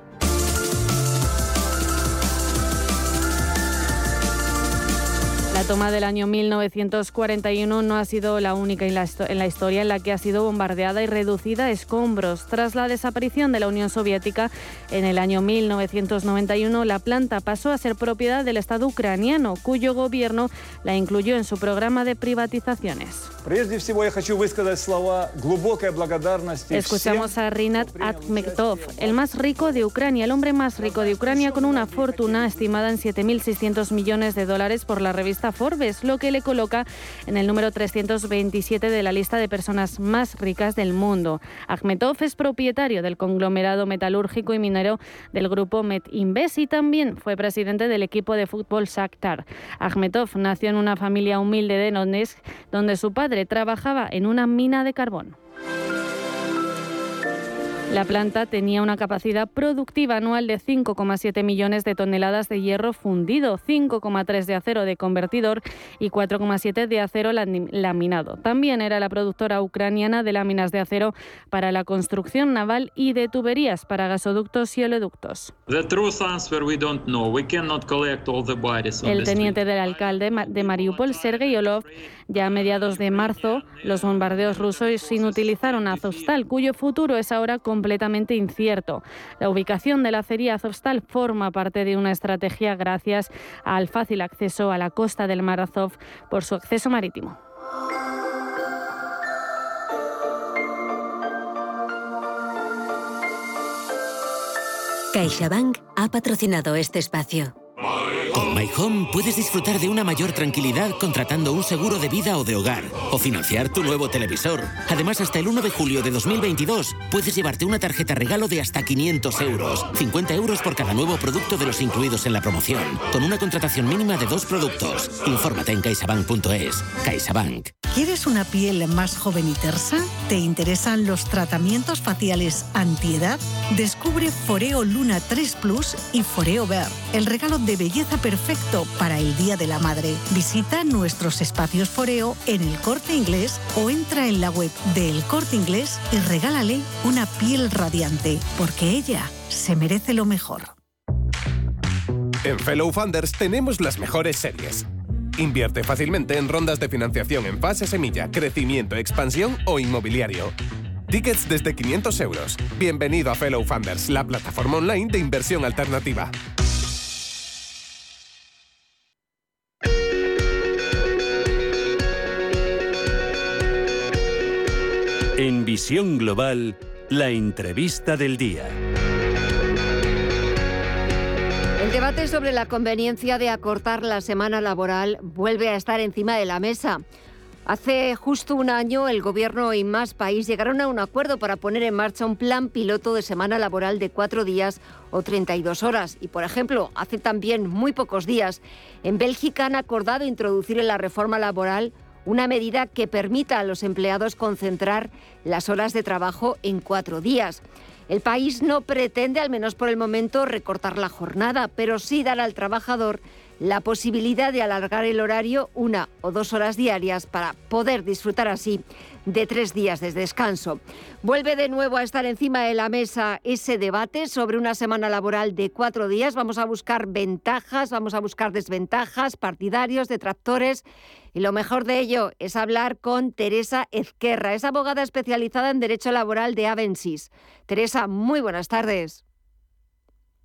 La toma del año 1941 no ha sido la única en la, historia en la que ha sido bombardeada y reducida a escombros. Tras la desaparición de la Unión Soviética en el año 1991, la planta pasó a ser propiedad del Estado ucraniano, cuyo gobierno la incluyó en su programa de privatizaciones. Escuchamos a Rinat Akhmetov, el más rico de Ucrania, el hombre más rico de Ucrania con una fortuna estimada en 7.600 millones de dólares por la revista Forbes, lo que le coloca en el número 327 de la lista de personas más ricas del mundo. Akhmetov es propietario del conglomerado metalúrgico y minero del grupo Metinvest y también fue presidente del equipo de fútbol Shakhtar. Akhmetov nació en una familia humilde de Donetsk, donde su padre trabajaba en una mina de carbón. La planta tenía una capacidad productiva anual de 5,7 millones de toneladas de hierro fundido, 5,3 de acero de convertidor y 4,7 de acero laminado. También era la productora ucraniana de láminas de acero para la construcción naval y de tuberías para gasoductos y oleoductos. El teniente del alcalde de Mariupol, Sergei Olov, ya a mediados de marzo, los bombardeos rusos inutilizaron Azovstal, cuyo futuro es ahora completamente incierto. La ubicación de la acería Azovstal forma parte de una estrategia gracias al fácil acceso a la costa del Mar Azov por su acceso marítimo. CaixaBank ha patrocinado este espacio. Con My Home puedes disfrutar de una mayor tranquilidad contratando un seguro de vida o de hogar o financiar tu nuevo televisor. Además, hasta el 1 de julio de 2022 puedes llevarte una tarjeta regalo de hasta 500 euros, 50 euros por cada nuevo producto de los incluidos en la promoción, con una contratación mínima de dos productos. Infórmate en caixabank.es. CaixaBank. ¿Quieres una piel más joven y tersa? ¿Te interesan los tratamientos faciales antiedad? Descubre Foreo Luna 3 Plus y Foreo Ver, el regalo de belleza perfecto para el Día de la Madre. Visita nuestros espacios Foreo en el Corte Inglés o entra en la web de El Corte Inglés y regálale una piel radiante, porque ella se merece lo mejor. En Fellow Funders tenemos las mejores series Invierte fácilmente en rondas de financiación en fase semilla, crecimiento, expansión o inmobiliario. Tickets desde 500 euros. Bienvenido a Fellow Funders, la plataforma online de inversión alternativa. En Visión Global, la entrevista del día. El debate sobre la conveniencia de acortar la semana laboral vuelve a estar encima de la mesa. Hace justo un año el Gobierno y más país llegaron a un acuerdo para poner en marcha un plan piloto de semana laboral de cuatro días o 32 horas. Y, por ejemplo, hace también muy pocos días, en Bélgica han acordado introducir en la reforma laboral una medida que permita a los empleados concentrar las horas de trabajo en cuatro días. El país no pretende, al menos por el momento, recortar la jornada, pero sí dar al trabajador la posibilidad de alargar el horario una o dos horas diarias para poder disfrutar así de tres días de descanso. Vuelve de nuevo a estar encima de la mesa ese debate sobre una semana laboral de cuatro días. Vamos a buscar ventajas, vamos a buscar desventajas, partidarios, detractores y lo mejor de ello es hablar con Teresa Ezquerra, es abogada especializada en Derecho Laboral de Avensis. Teresa, muy buenas tardes.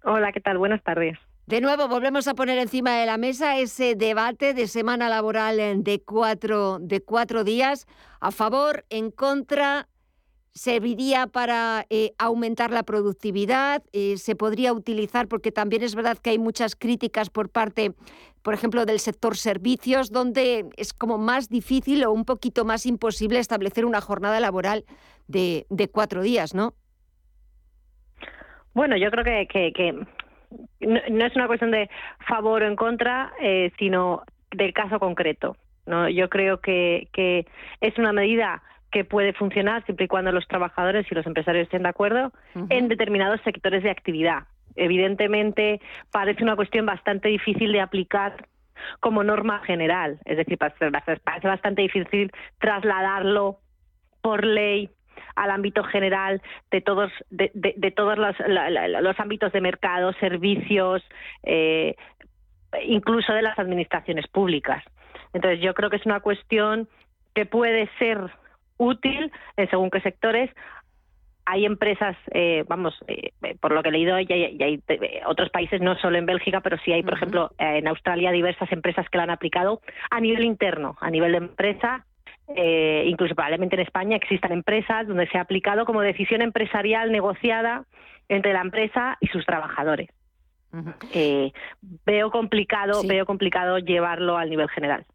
Hola, ¿qué tal? Buenas tardes. De nuevo, volvemos a poner encima de la mesa ese debate de semana laboral de cuatro, de cuatro días, a favor, en contra. serviría para eh, aumentar la productividad, eh, se podría utilizar, porque también es verdad que hay muchas críticas por parte, por ejemplo, del sector servicios, donde es como más difícil o un poquito más imposible establecer una jornada laboral de, cuatro días, ¿no? Bueno, yo creo que, no, es una cuestión de favor o en contra, eh, sino del caso concreto. ¿no? Yo creo que, que es una medida que puede funcionar siempre y cuando los trabajadores y los empresarios estén de acuerdo en determinados sectores de actividad. Evidentemente, parece una cuestión bastante difícil de aplicar como norma general, es decir, parece bastante difícil trasladarlo por ley al ámbito general de todos de, todos los, ámbitos de mercado, servicios, eh, incluso de las administraciones públicas. Entonces, yo creo que es una cuestión que puede ser útil en según qué sectores. Hay empresas, eh, vamos, eh, por lo que he leído, y hay, eh, otros países, no solo en Bélgica, pero sí hay, por ejemplo, en Australia diversas empresas que la han aplicado a nivel interno, a nivel de empresa, incluso probablemente en España existan empresas donde se ha aplicado como decisión empresarial negociada entre la empresa y sus trabajadores. veo complicado, veo complicado llevarlo al nivel general.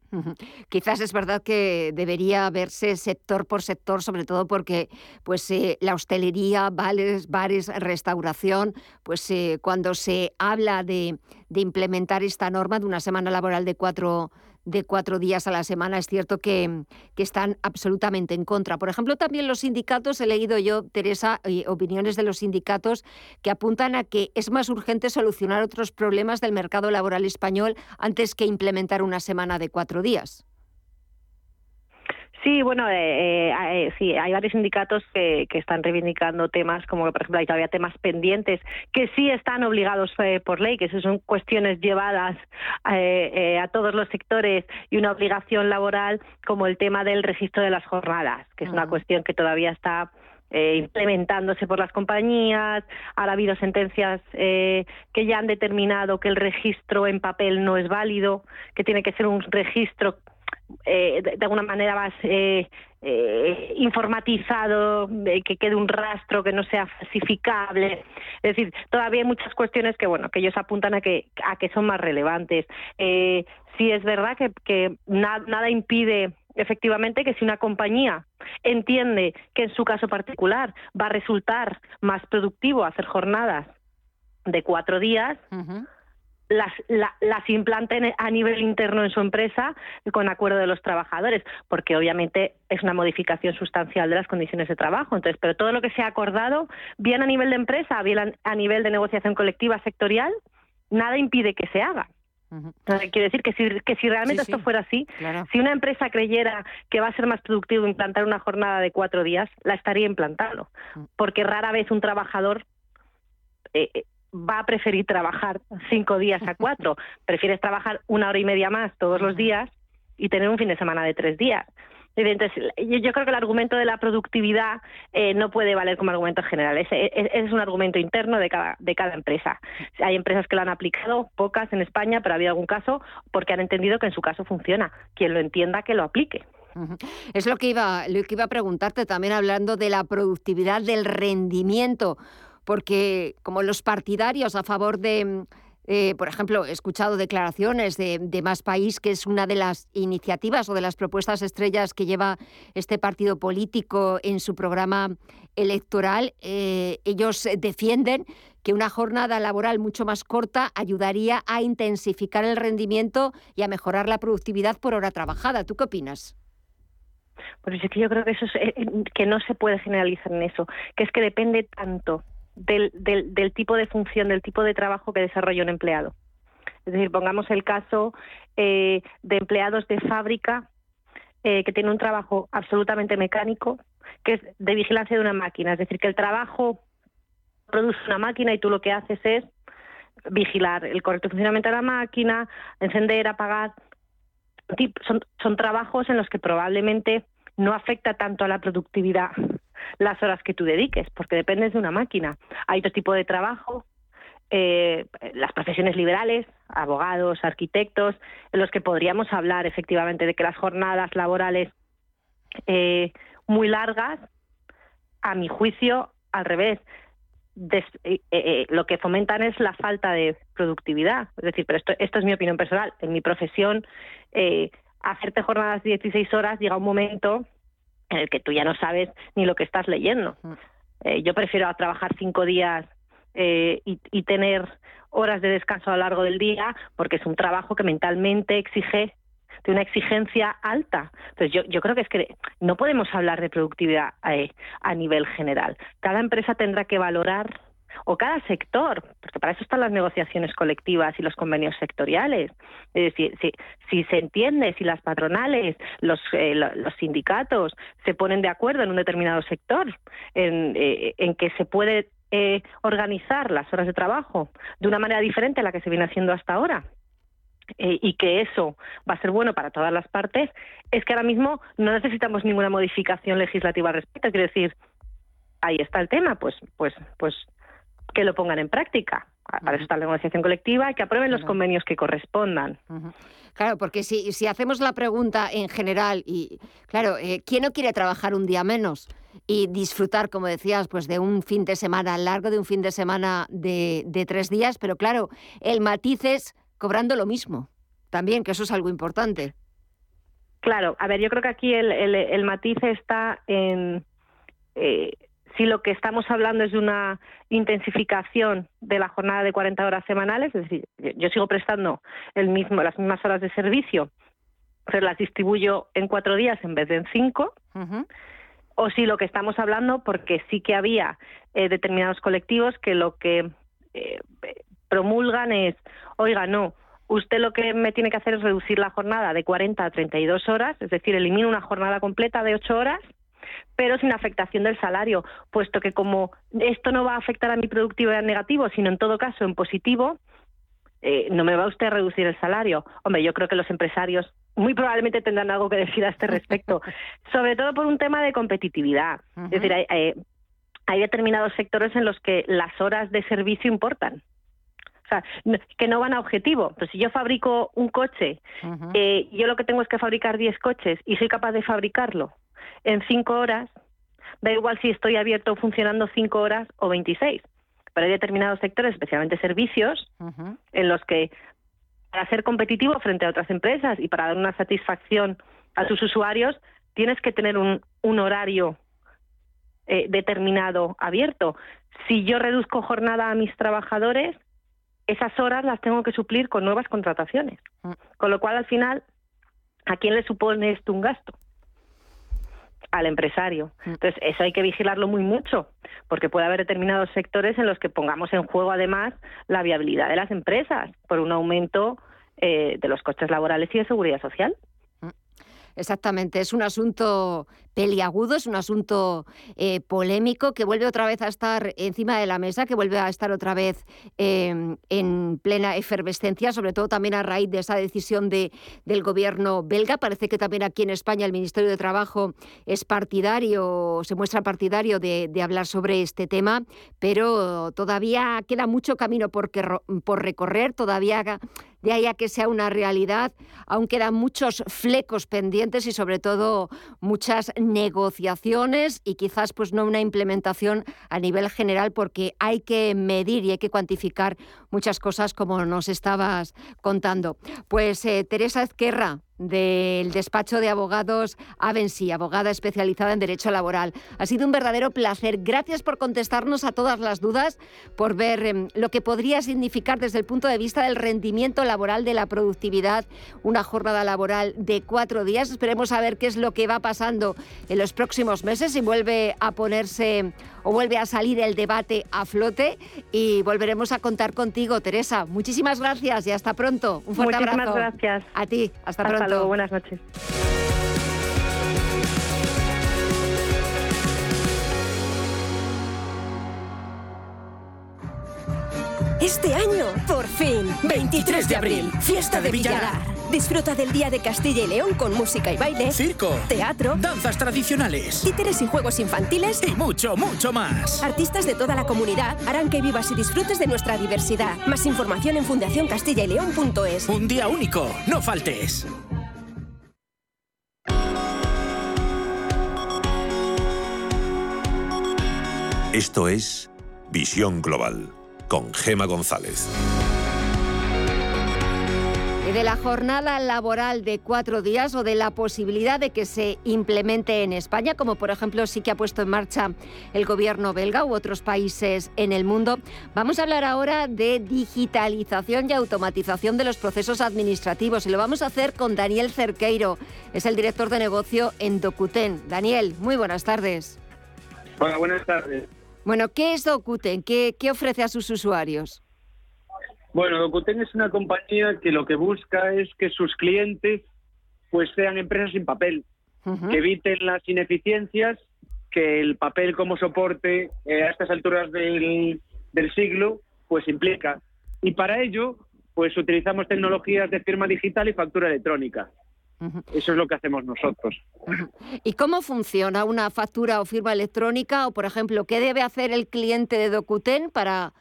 Quizás es verdad que debería verse sector por sector, sobre todo porque pues, eh, la hostelería, bares, bares, restauración, pues eh, cuando se habla de, de, implementar esta norma de una semana laboral de cuatro de cuatro días a la semana, es cierto que, están absolutamente en contra. Por ejemplo, también los sindicatos, he leído yo, Teresa, eh, opiniones de los sindicatos que apuntan a que es más urgente solucionar otros problemas del mercado laboral español antes que implementar una semana de cuatro días. Sí, bueno, eh, eh, eh, sí, hay varios sindicatos que, que, están reivindicando temas como, por ejemplo, hay todavía temas pendientes que sí están obligados eh, por ley, que eso son cuestiones llevadas a todos los sectores y una obligación laboral, como el tema del registro de las jornadas, que es una cuestión que todavía está implementándose por las compañías. Ha habido sentencias que ya han determinado que el registro en papel no es válido, que tiene que ser un registro eh, de, alguna manera más eh, eh, informatizado, que quede un rastro que no sea falsificable. Es decir, todavía hay muchas cuestiones que bueno que ellos apuntan a que a que son más relevantes. Eh, sí es verdad que, que nada impide efectivamente que si una compañía entiende que en su caso particular va a resultar más productivo hacer jornadas de cuatro días, las, las implanten a nivel interno en su empresa con acuerdo de los trabajadores, porque obviamente es una modificación sustancial de las condiciones de trabajo. Entonces, pero todo lo que se ha acordado, bien a nivel de empresa, bien a nivel de negociación colectiva sectorial, nada impide que se haga. Quiere decir que si, que si realmente esto fuera así, si una empresa creyera que va a ser más productivo implantar una jornada de cuatro días, la estaría implantando, mm. porque rara vez un trabajador eh, eh va a preferir trabajar cinco días a cuatro. (laughs) Prefieres trabajar una hora y media más todos los días y tener un fin de semana de tres días. Entonces, yo creo que el argumento de la productividad eh, no puede valer como argumento general. Es, es, un argumento interno de cada, de cada empresa. Hay empresas que lo han aplicado, pocas en España, pero ha habido algún caso porque han entendido que en su caso funciona. Quien lo entienda, que lo aplique. Es lo que iba, lo que iba a preguntarte también hablando de la productividad, del rendimiento porque como los partidarios a favor de... Mm, eh, por ejemplo, he escuchado declaraciones de, Más País, que es una de las iniciativas o de las propuestas estrellas que lleva este partido político en su programa electoral. Eh, ellos defienden que una jornada laboral mucho más corta ayudaría a intensificar el rendimiento y a mejorar la productividad por hora trabajada. ¿Tú qué opinas? Pues es que yo creo que eso es, eh, que no se puede generalizar en eso, que es que depende tanto del, del, tipo de función, del tipo de trabajo que desarrolla un empleado. Es decir, pongamos el caso eh, de empleados de fábrica eh, que tienen un trabajo absolutamente mecánico, que es de vigilancia de una máquina. Es decir, que el trabajo produce una máquina y tú lo que haces es vigilar el correcto funcionamiento de la máquina, encender, apagar. Son, son trabajos en los que probablemente no afecta tanto a la productividad las horas que tú dediques, porque dependes de una máquina. Hay otro tipo de trabajo, eh, las profesiones liberales, abogados, arquitectos, en los que podríamos hablar efectivamente de que las jornadas laborales eh, muy largas a mi juicio, al revés. Eh, eh, lo que fomentan es la falta de productividad. Es decir, pero esto, esto es mi opinión personal. En mi profesión, eh, hacerte jornadas de 16 horas llega un momento en el que tú ya no sabes ni lo que estás leyendo. Mm. yo prefiero trabajar cinco días y, y tener horas de descanso a lo largo del día porque es un trabajo que mentalmente exige de una exigencia alta. Entonces, yo, yo creo que es que no podemos hablar de productividad eh, a nivel general. Cada empresa tendrá que valorar o cada sector, porque para eso están las negociaciones colectivas y los convenios sectoriales. Es decir, si, si se entiende, si las patronales, los, eh, los sindicatos se ponen de acuerdo en un determinado sector, en, eh, en que se puede organizar las horas de trabajo de una manera diferente a la que se viene haciendo hasta ahora, eh, y que eso va a ser bueno para todas las partes, es que ahora mismo no necesitamos ninguna modificación legislativa al respecto. Quiero decir, ahí está el tema, pues, pues, pues que lo pongan en práctica. Para eso está la negociación colectiva y que aprueben los convenios que correspondan. Claro, porque si, si hacemos la pregunta en general, y claro, eh, ¿quién no quiere trabajar un día menos y disfrutar, como decías, pues de un fin de semana largo, de un fin de semana de, de tres días? Pero claro, el matiz es cobrando lo mismo. También, que eso es algo importante. Claro, a ver, yo creo que aquí el, el, matiz está en eh, si lo que estamos hablando es de una intensificación de la jornada de 40 horas semanales, es decir, yo sigo prestando el mismo, las mismas horas de servicio, pero las distribuyo en cuatro días en vez de en cinco, o si lo que estamos hablando, porque sí que había eh, determinados colectivos que lo que eh, promulgan es, oiga, no, usted lo que me tiene que hacer es reducir la jornada de 40 a 32 horas, es decir, elimino una jornada completa de 8 horas, pero sin afectación del salario, puesto que como esto no va a afectar a mi productividad en negativo, sino en todo caso en positivo, eh, no me va usted a reducir el salario. Hombre, yo creo que los empresarios muy probablemente tendrán algo que decir a este respecto, (laughs) sobre todo por un tema de competitividad. Es decir, hay, hay determinados sectores en los que las horas de servicio importan. O sea, que no van a objetivo. Pues si yo fabrico un coche, eh, yo lo que tengo es que fabricar 10 coches y soy capaz de fabricarlo en 5 horas, da igual si estoy abierto funcionando 5 horas o 26. Pero hay determinados sectores, especialmente servicios, en los que para ser competitivo frente a otras empresas y para dar una satisfacción a sus usuarios, tienes que tener un, un horario eh, determinado abierto. Si yo reduzco jornada a mis trabajadores, esas horas las tengo que suplir con nuevas contrataciones. Mm. Con lo cual, al final, ¿a quién le supone esto un gasto? Al empresario. Mm. Entonces, eso hay que vigilarlo muy mucho, porque puede haber determinados sectores en los que pongamos en juego, además, la viabilidad de las empresas por un aumento eh, de los costes laborales y de seguridad social. Mm. Exactamente, es un asunto peliagudo, es un asunto eh, polémico que vuelve otra vez a estar encima de la mesa, que vuelve a estar otra vez em, en plena efervescencia, sobre todo también a raíz de esa decisión de, del gobierno belga. Parece que también aquí en España el Ministerio de Trabajo es partidario, se muestra partidario de, hablar sobre este tema, pero todavía queda mucho camino por, por recorrer, todavía de ahí a que sea una realidad, aún quedan muchos flecos pendientes y sobre todo muchas negociaciones y quizás pues no una implementación a nivel general porque hay que medir y hay que cuantificar muchas cosas como nos estabas contando. Pues eh, Teresa Ezquerra, del despacho de abogados Avensi, abogada especializada en derecho laboral. Ha sido un verdadero placer. Gracias por contestarnos a todas las dudas, por ver em, lo que podría significar desde el punto de vista del rendimiento laboral, de la productividad, una jornada laboral de cuatro días. Esperemos a ver qué es lo que va pasando en los próximos meses y vuelve a ponerse o vuelve a salir el debate a flote y volveremos a contar contigo, Teresa. Muchísimas gracias y hasta pronto. Un fuerte Muchísimas gracias. A ti. Hasta, hasta luego. Buenas noches. Este año, por fin, 23 de abril, fiesta de Villalar. Disfruta del Día de Castilla y León con música y baile, circo, teatro, danzas tradicionales, títeres y juegos infantiles y mucho, mucho más. Artistas de toda la comunidad harán que vivas y disfrutes de nuestra diversidad. Más información en fundacioncastillaeleón.es. Un día único, no faltes. Esto es Visión Global con Gema González. de la jornada laboral de cuatro días o de la posibilidad de que se implemente en España, como por ejemplo sí que ha puesto en marcha el gobierno belga u otros países en el mundo. Vamos a hablar ahora de digitalización y automatización de los procesos administrativos y lo vamos a hacer con Daniel Cerqueiro, es el director de negocio en Docuten. Daniel, muy buenas tardes. Hola, buenas tardes. Bueno, ¿qué es Docuten? ¿Qué, qué ofrece a sus usuarios? Bueno, Docuten es una compañía que lo que busca es que sus clientes pues sean empresas sin papel, que eviten las ineficiencias que el papel como soporte eh, a estas alturas del, del siglo pues implica. Y para ello pues utilizamos tecnologías de firma digital y factura electrónica. Eso es lo que hacemos nosotros. ¿Y cómo funciona una factura o firma electrónica? O, por ejemplo, ¿qué debe hacer el cliente de Docuten para,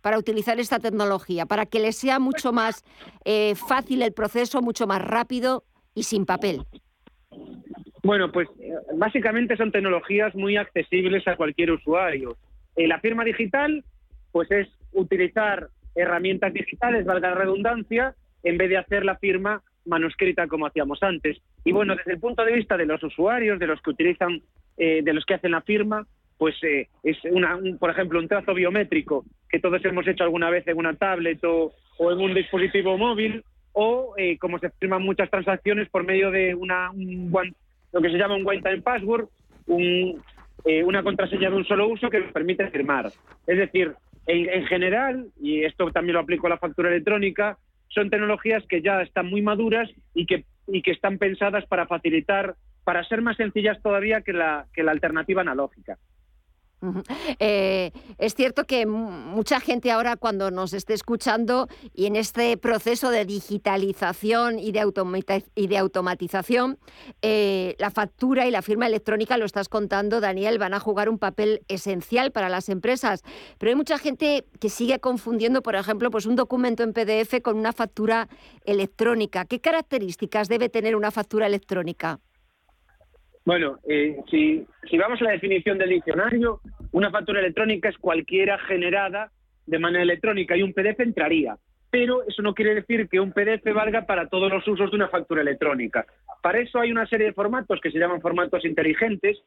para utilizar esta tecnología? Para que le sea mucho más eh, fácil el proceso, mucho más rápido y sin papel. Bueno, pues eh, básicamente son tecnologías muy accesibles a cualquier usuario. Eh, la firma digital, pues es utilizar herramientas digitales, valga la redundancia, en vez de hacer la firma manuscrita como hacíamos antes. Y bueno, desde el punto de vista de los usuarios, de los que utilizan, eh, de los que hacen la firma, pues eh, es una, un, por ejemplo un trazo biométrico que todos hemos hecho alguna vez en una tablet o, en un dispositivo móvil o eh, como se firman muchas transacciones por medio de una un one, lo que se llama un one time password, eh, una contraseña de un solo uso que nos permite firmar. Es decir, en, en general, y esto también lo aplico a la factura electrónica, son tecnologías que ya están muy maduras y que, y que están pensadas para facilitar, para ser más sencillas todavía que la, que la alternativa analógica. Eh, es cierto que mucha gente ahora cuando nos esté escuchando y en este proceso de digitalización y de, automatización, eh, la factura y la firma electrónica, lo estás contando, Daniel, van a jugar un papel esencial para las empresas. Pero hay mucha gente que sigue confundiendo, por ejemplo, pues un documento en PDF con una factura electrónica. ¿Qué características debe tener una factura electrónica? Bueno, eh, si, si vamos a la definición del diccionario, una factura electrónica es cualquiera generada de manera electrónica y un PDF entraría. Pero eso no quiere decir que un PDF valga para todos los usos de una factura electrónica. Para eso hay una serie de formatos que se llaman formatos inteligentes,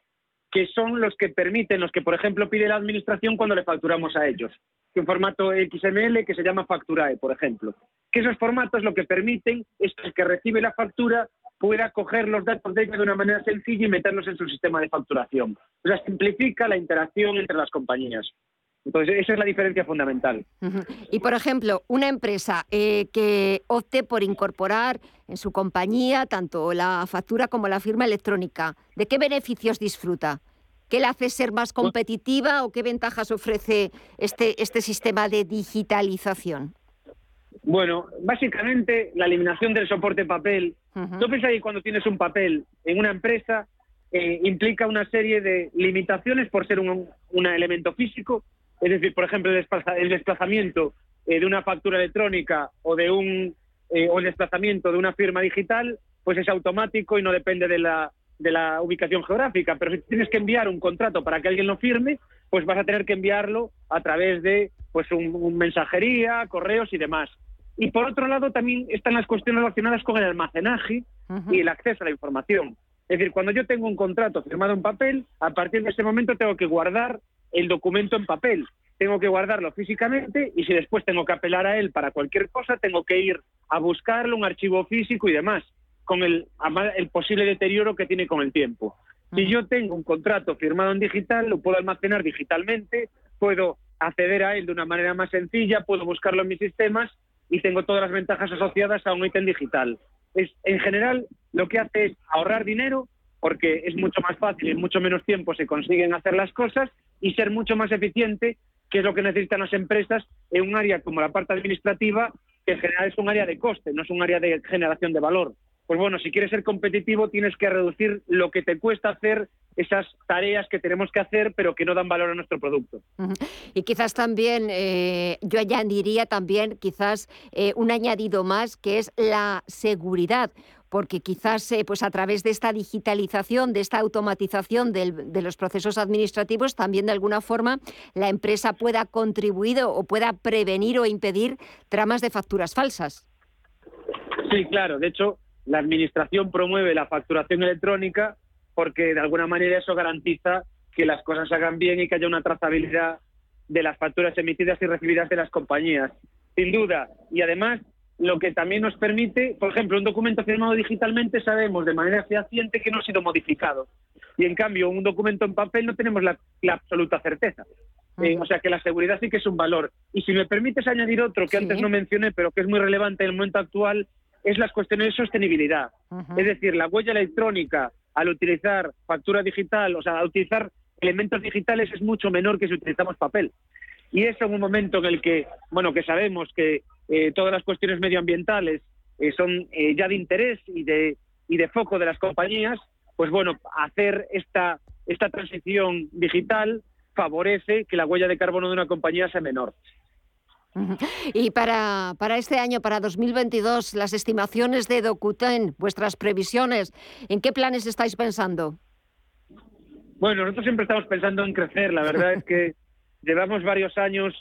que son los que permiten, los que por ejemplo pide la administración cuando le facturamos a ellos. Un formato XML que se llama Facturae, por ejemplo. Que esos formatos lo que permiten es que el que recibe la factura pueda coger los datos de ella de una manera sencilla y meterlos en su sistema de facturación. O sea, simplifica la interacción entre las compañías. Entonces, esa es la diferencia fundamental. Y, por ejemplo, una empresa eh, que opte por incorporar en su compañía tanto la factura como la firma electrónica, ¿de qué beneficios disfruta? ¿Qué le hace ser más competitiva o qué ventajas ofrece este, este sistema de digitalización? Bueno, básicamente la eliminación del soporte papel. Yo pienso que cuando tienes un papel en una empresa eh, implica una serie de limitaciones por ser un, elemento físico. Es decir, por ejemplo, el, desplazamiento eh, de una factura electrónica o de un eh, o el desplazamiento de una firma digital, pues es automático y no depende de la, de la ubicación geográfica. Pero si tienes que enviar un contrato para que alguien lo firme, pues vas a tener que enviarlo a través de pues un mensajería, correos y demás. Y por otro lado también están las cuestiones relacionadas con el almacenaje y el acceso a la información. Es decir, cuando yo tengo un contrato firmado en papel, a partir de ese momento tengo que guardar el documento en papel. Tengo que guardarlo físicamente y si después tengo que apelar a él para cualquier cosa, tengo que ir a buscarlo, un archivo físico y demás, con el, el posible deterioro que tiene con el tiempo. Si yo tengo un contrato firmado en digital, lo puedo almacenar digitalmente, puedo acceder a él de una manera más sencilla, puedo buscarlo en mis sistemas y tengo todas las ventajas asociadas a un ítem digital. Es, en general, lo que hace es ahorrar dinero porque es mucho más fácil y en mucho menos tiempo se consiguen hacer las cosas y ser mucho más eficiente, que es lo que necesitan las empresas en un área como la parte administrativa, que en general es un área de coste, no es un área de generación de valor. Pues bueno, si quieres ser competitivo tienes que reducir lo que te cuesta hacer esas tareas que tenemos que hacer pero que no dan valor a nuestro producto. Y quizás también, eh, yo añadiría también quizás eh, un añadido más que es la seguridad, porque quizás eh, pues a través de esta digitalización, de esta automatización de los procesos administrativos, también de alguna forma la empresa pueda contribuir o pueda prevenir o impedir tramas de facturas falsas. Sí, claro. De hecho, la Administración promueve la facturación electrónica porque de alguna manera eso garantiza que las cosas se hagan bien y que haya una trazabilidad de las facturas emitidas y recibidas de las compañías. Sin duda. Y además, lo que también nos permite, por ejemplo, un documento firmado digitalmente sabemos de manera fehaciente que no ha sido modificado. Y en cambio, un documento en papel no tenemos la, absoluta certeza. Eh, o sea que la seguridad sí que es un valor. Y si me permites añadir otro que antes no mencioné, pero que es muy relevante en el momento actual, es las cuestiones de sostenibilidad. Es decir, la huella electrónica al utilizar factura digital, o sea, al utilizar elementos digitales es mucho menor que si utilizamos papel. Y eso en un momento en el que, bueno, que sabemos que eh, todas las cuestiones medioambientales eh, son eh, ya de interés y de, y de foco de las compañías, pues bueno, hacer esta, esta transición digital favorece que la huella de carbono de una compañía sea menor. Y para, para este año, para 2022, las estimaciones de Docuten, vuestras previsiones, ¿en qué planes estáis pensando? Bueno, nosotros siempre estamos pensando en crecer. La verdad es que (laughs) llevamos varios años,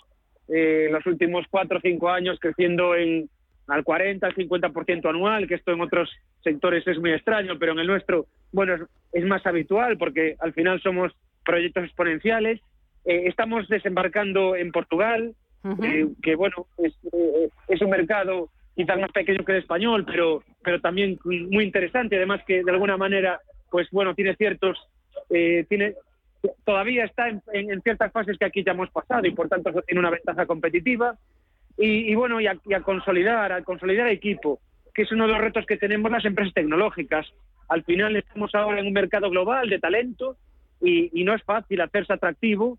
eh, los últimos cuatro o cinco años, creciendo en al 40, al 50% anual, que esto en otros sectores es muy extraño, pero en el nuestro, bueno, es, más habitual porque al final somos proyectos exponenciales. Eh, estamos desembarcando en Portugal, eh, que bueno, es, eh, es, un mercado quizás más pequeño que el español, pero, pero también muy interesante, además que de alguna manera, pues bueno, tiene ciertos, eh, tiene, todavía está en, ciertas fases que aquí ya hemos pasado y por tanto tiene una ventaja competitiva. Y, bueno, y a, consolidar, a consolidar equipo, que es uno de los retos que tenemos las empresas tecnológicas. Al final estamos ahora en un mercado global de talento y, no es fácil hacerse atractivo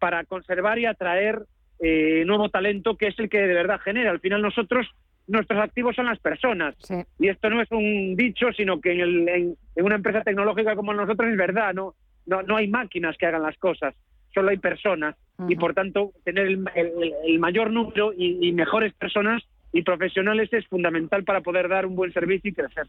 para conservar y atraer eh, nuevo talento que es el que de verdad genera. Al final nosotros, nuestros activos son las personas. Y esto no es un dicho, sino que en, una empresa tecnológica como nosotros es verdad, ¿no? No, no hay máquinas que hagan las cosas, solo hay personas. Y por tanto, tener el, mayor número y mejores personas y profesionales es fundamental para poder dar un buen servicio y crecer.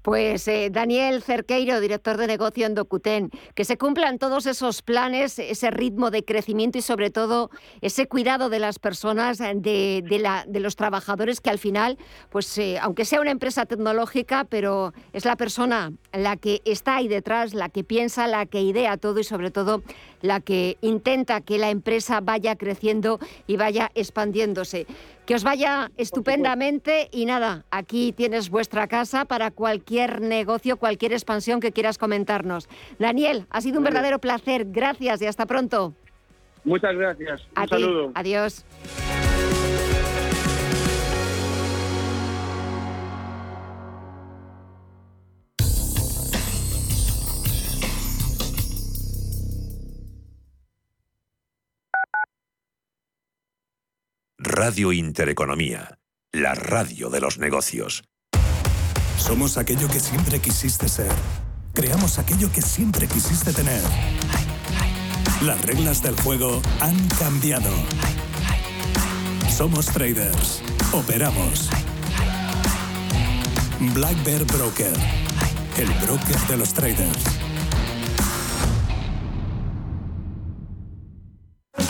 Pues eh, Daniel Cerqueiro, director de negocio en Docuten, que se cumplan todos esos planes, ese ritmo de crecimiento y sobre todo ese cuidado de las personas, de, de los trabajadores que al final, pues eh, aunque sea una empresa tecnológica, pero es la persona la que está ahí detrás, la que piensa, la que idea todo y sobre todo la que intenta que la empresa vaya creciendo y vaya expandiéndose. Que os vaya estupendamente y nada, aquí tienes vuestra casa para cualquier negocio, cualquier expansión que quieras comentarnos. Daniel, ha sido un verdadero placer. Gracias y hasta pronto. Muchas gracias. Un saludo. Adiós. Radio Intereconomía, la radio de los negocios. Somos aquello que siempre quisiste ser. Creamos aquello que siempre quisiste tener. Las reglas del juego han cambiado. Somos traders. Operamos. Black Bear Broker. El broker de los traders.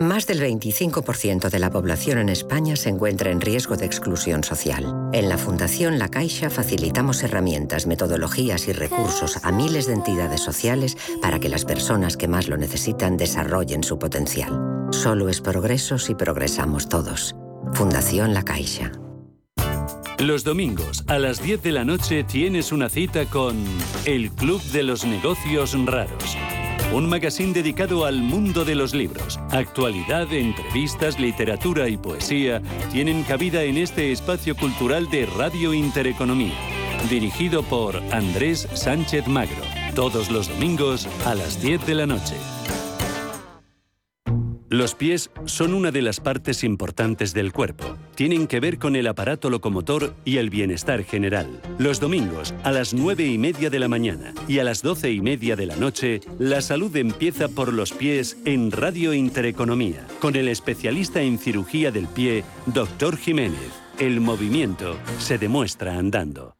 Más del 25% de la población en España se encuentra en riesgo de exclusión social. En la Fundación La Caixa facilitamos herramientas, metodologías y recursos a miles de entidades sociales para que las personas que más lo necesitan desarrollen su potencial. Solo es progreso si progresamos todos. Fundación La Caixa. Los domingos a las 10 de la noche tienes una cita con el Club de los Negocios Raros un magazine dedicado al mundo de los libros. Actualidad, entrevistas, literatura y poesía tienen cabida en este espacio cultural de Radio Intereconomía, dirigido por Andrés Sánchez Magro. Todos los domingos a las 10 de la noche. Los pies son una de las partes importantes del cuerpo. Tienen que ver con el aparato locomotor y el bienestar general. Los domingos, a las 9 y media de la mañana y a las 12 y media de la noche, la salud empieza por los pies en Radio Intereconomía, con el especialista en cirugía del pie, Dr. Jiménez. El movimiento se demuestra andando.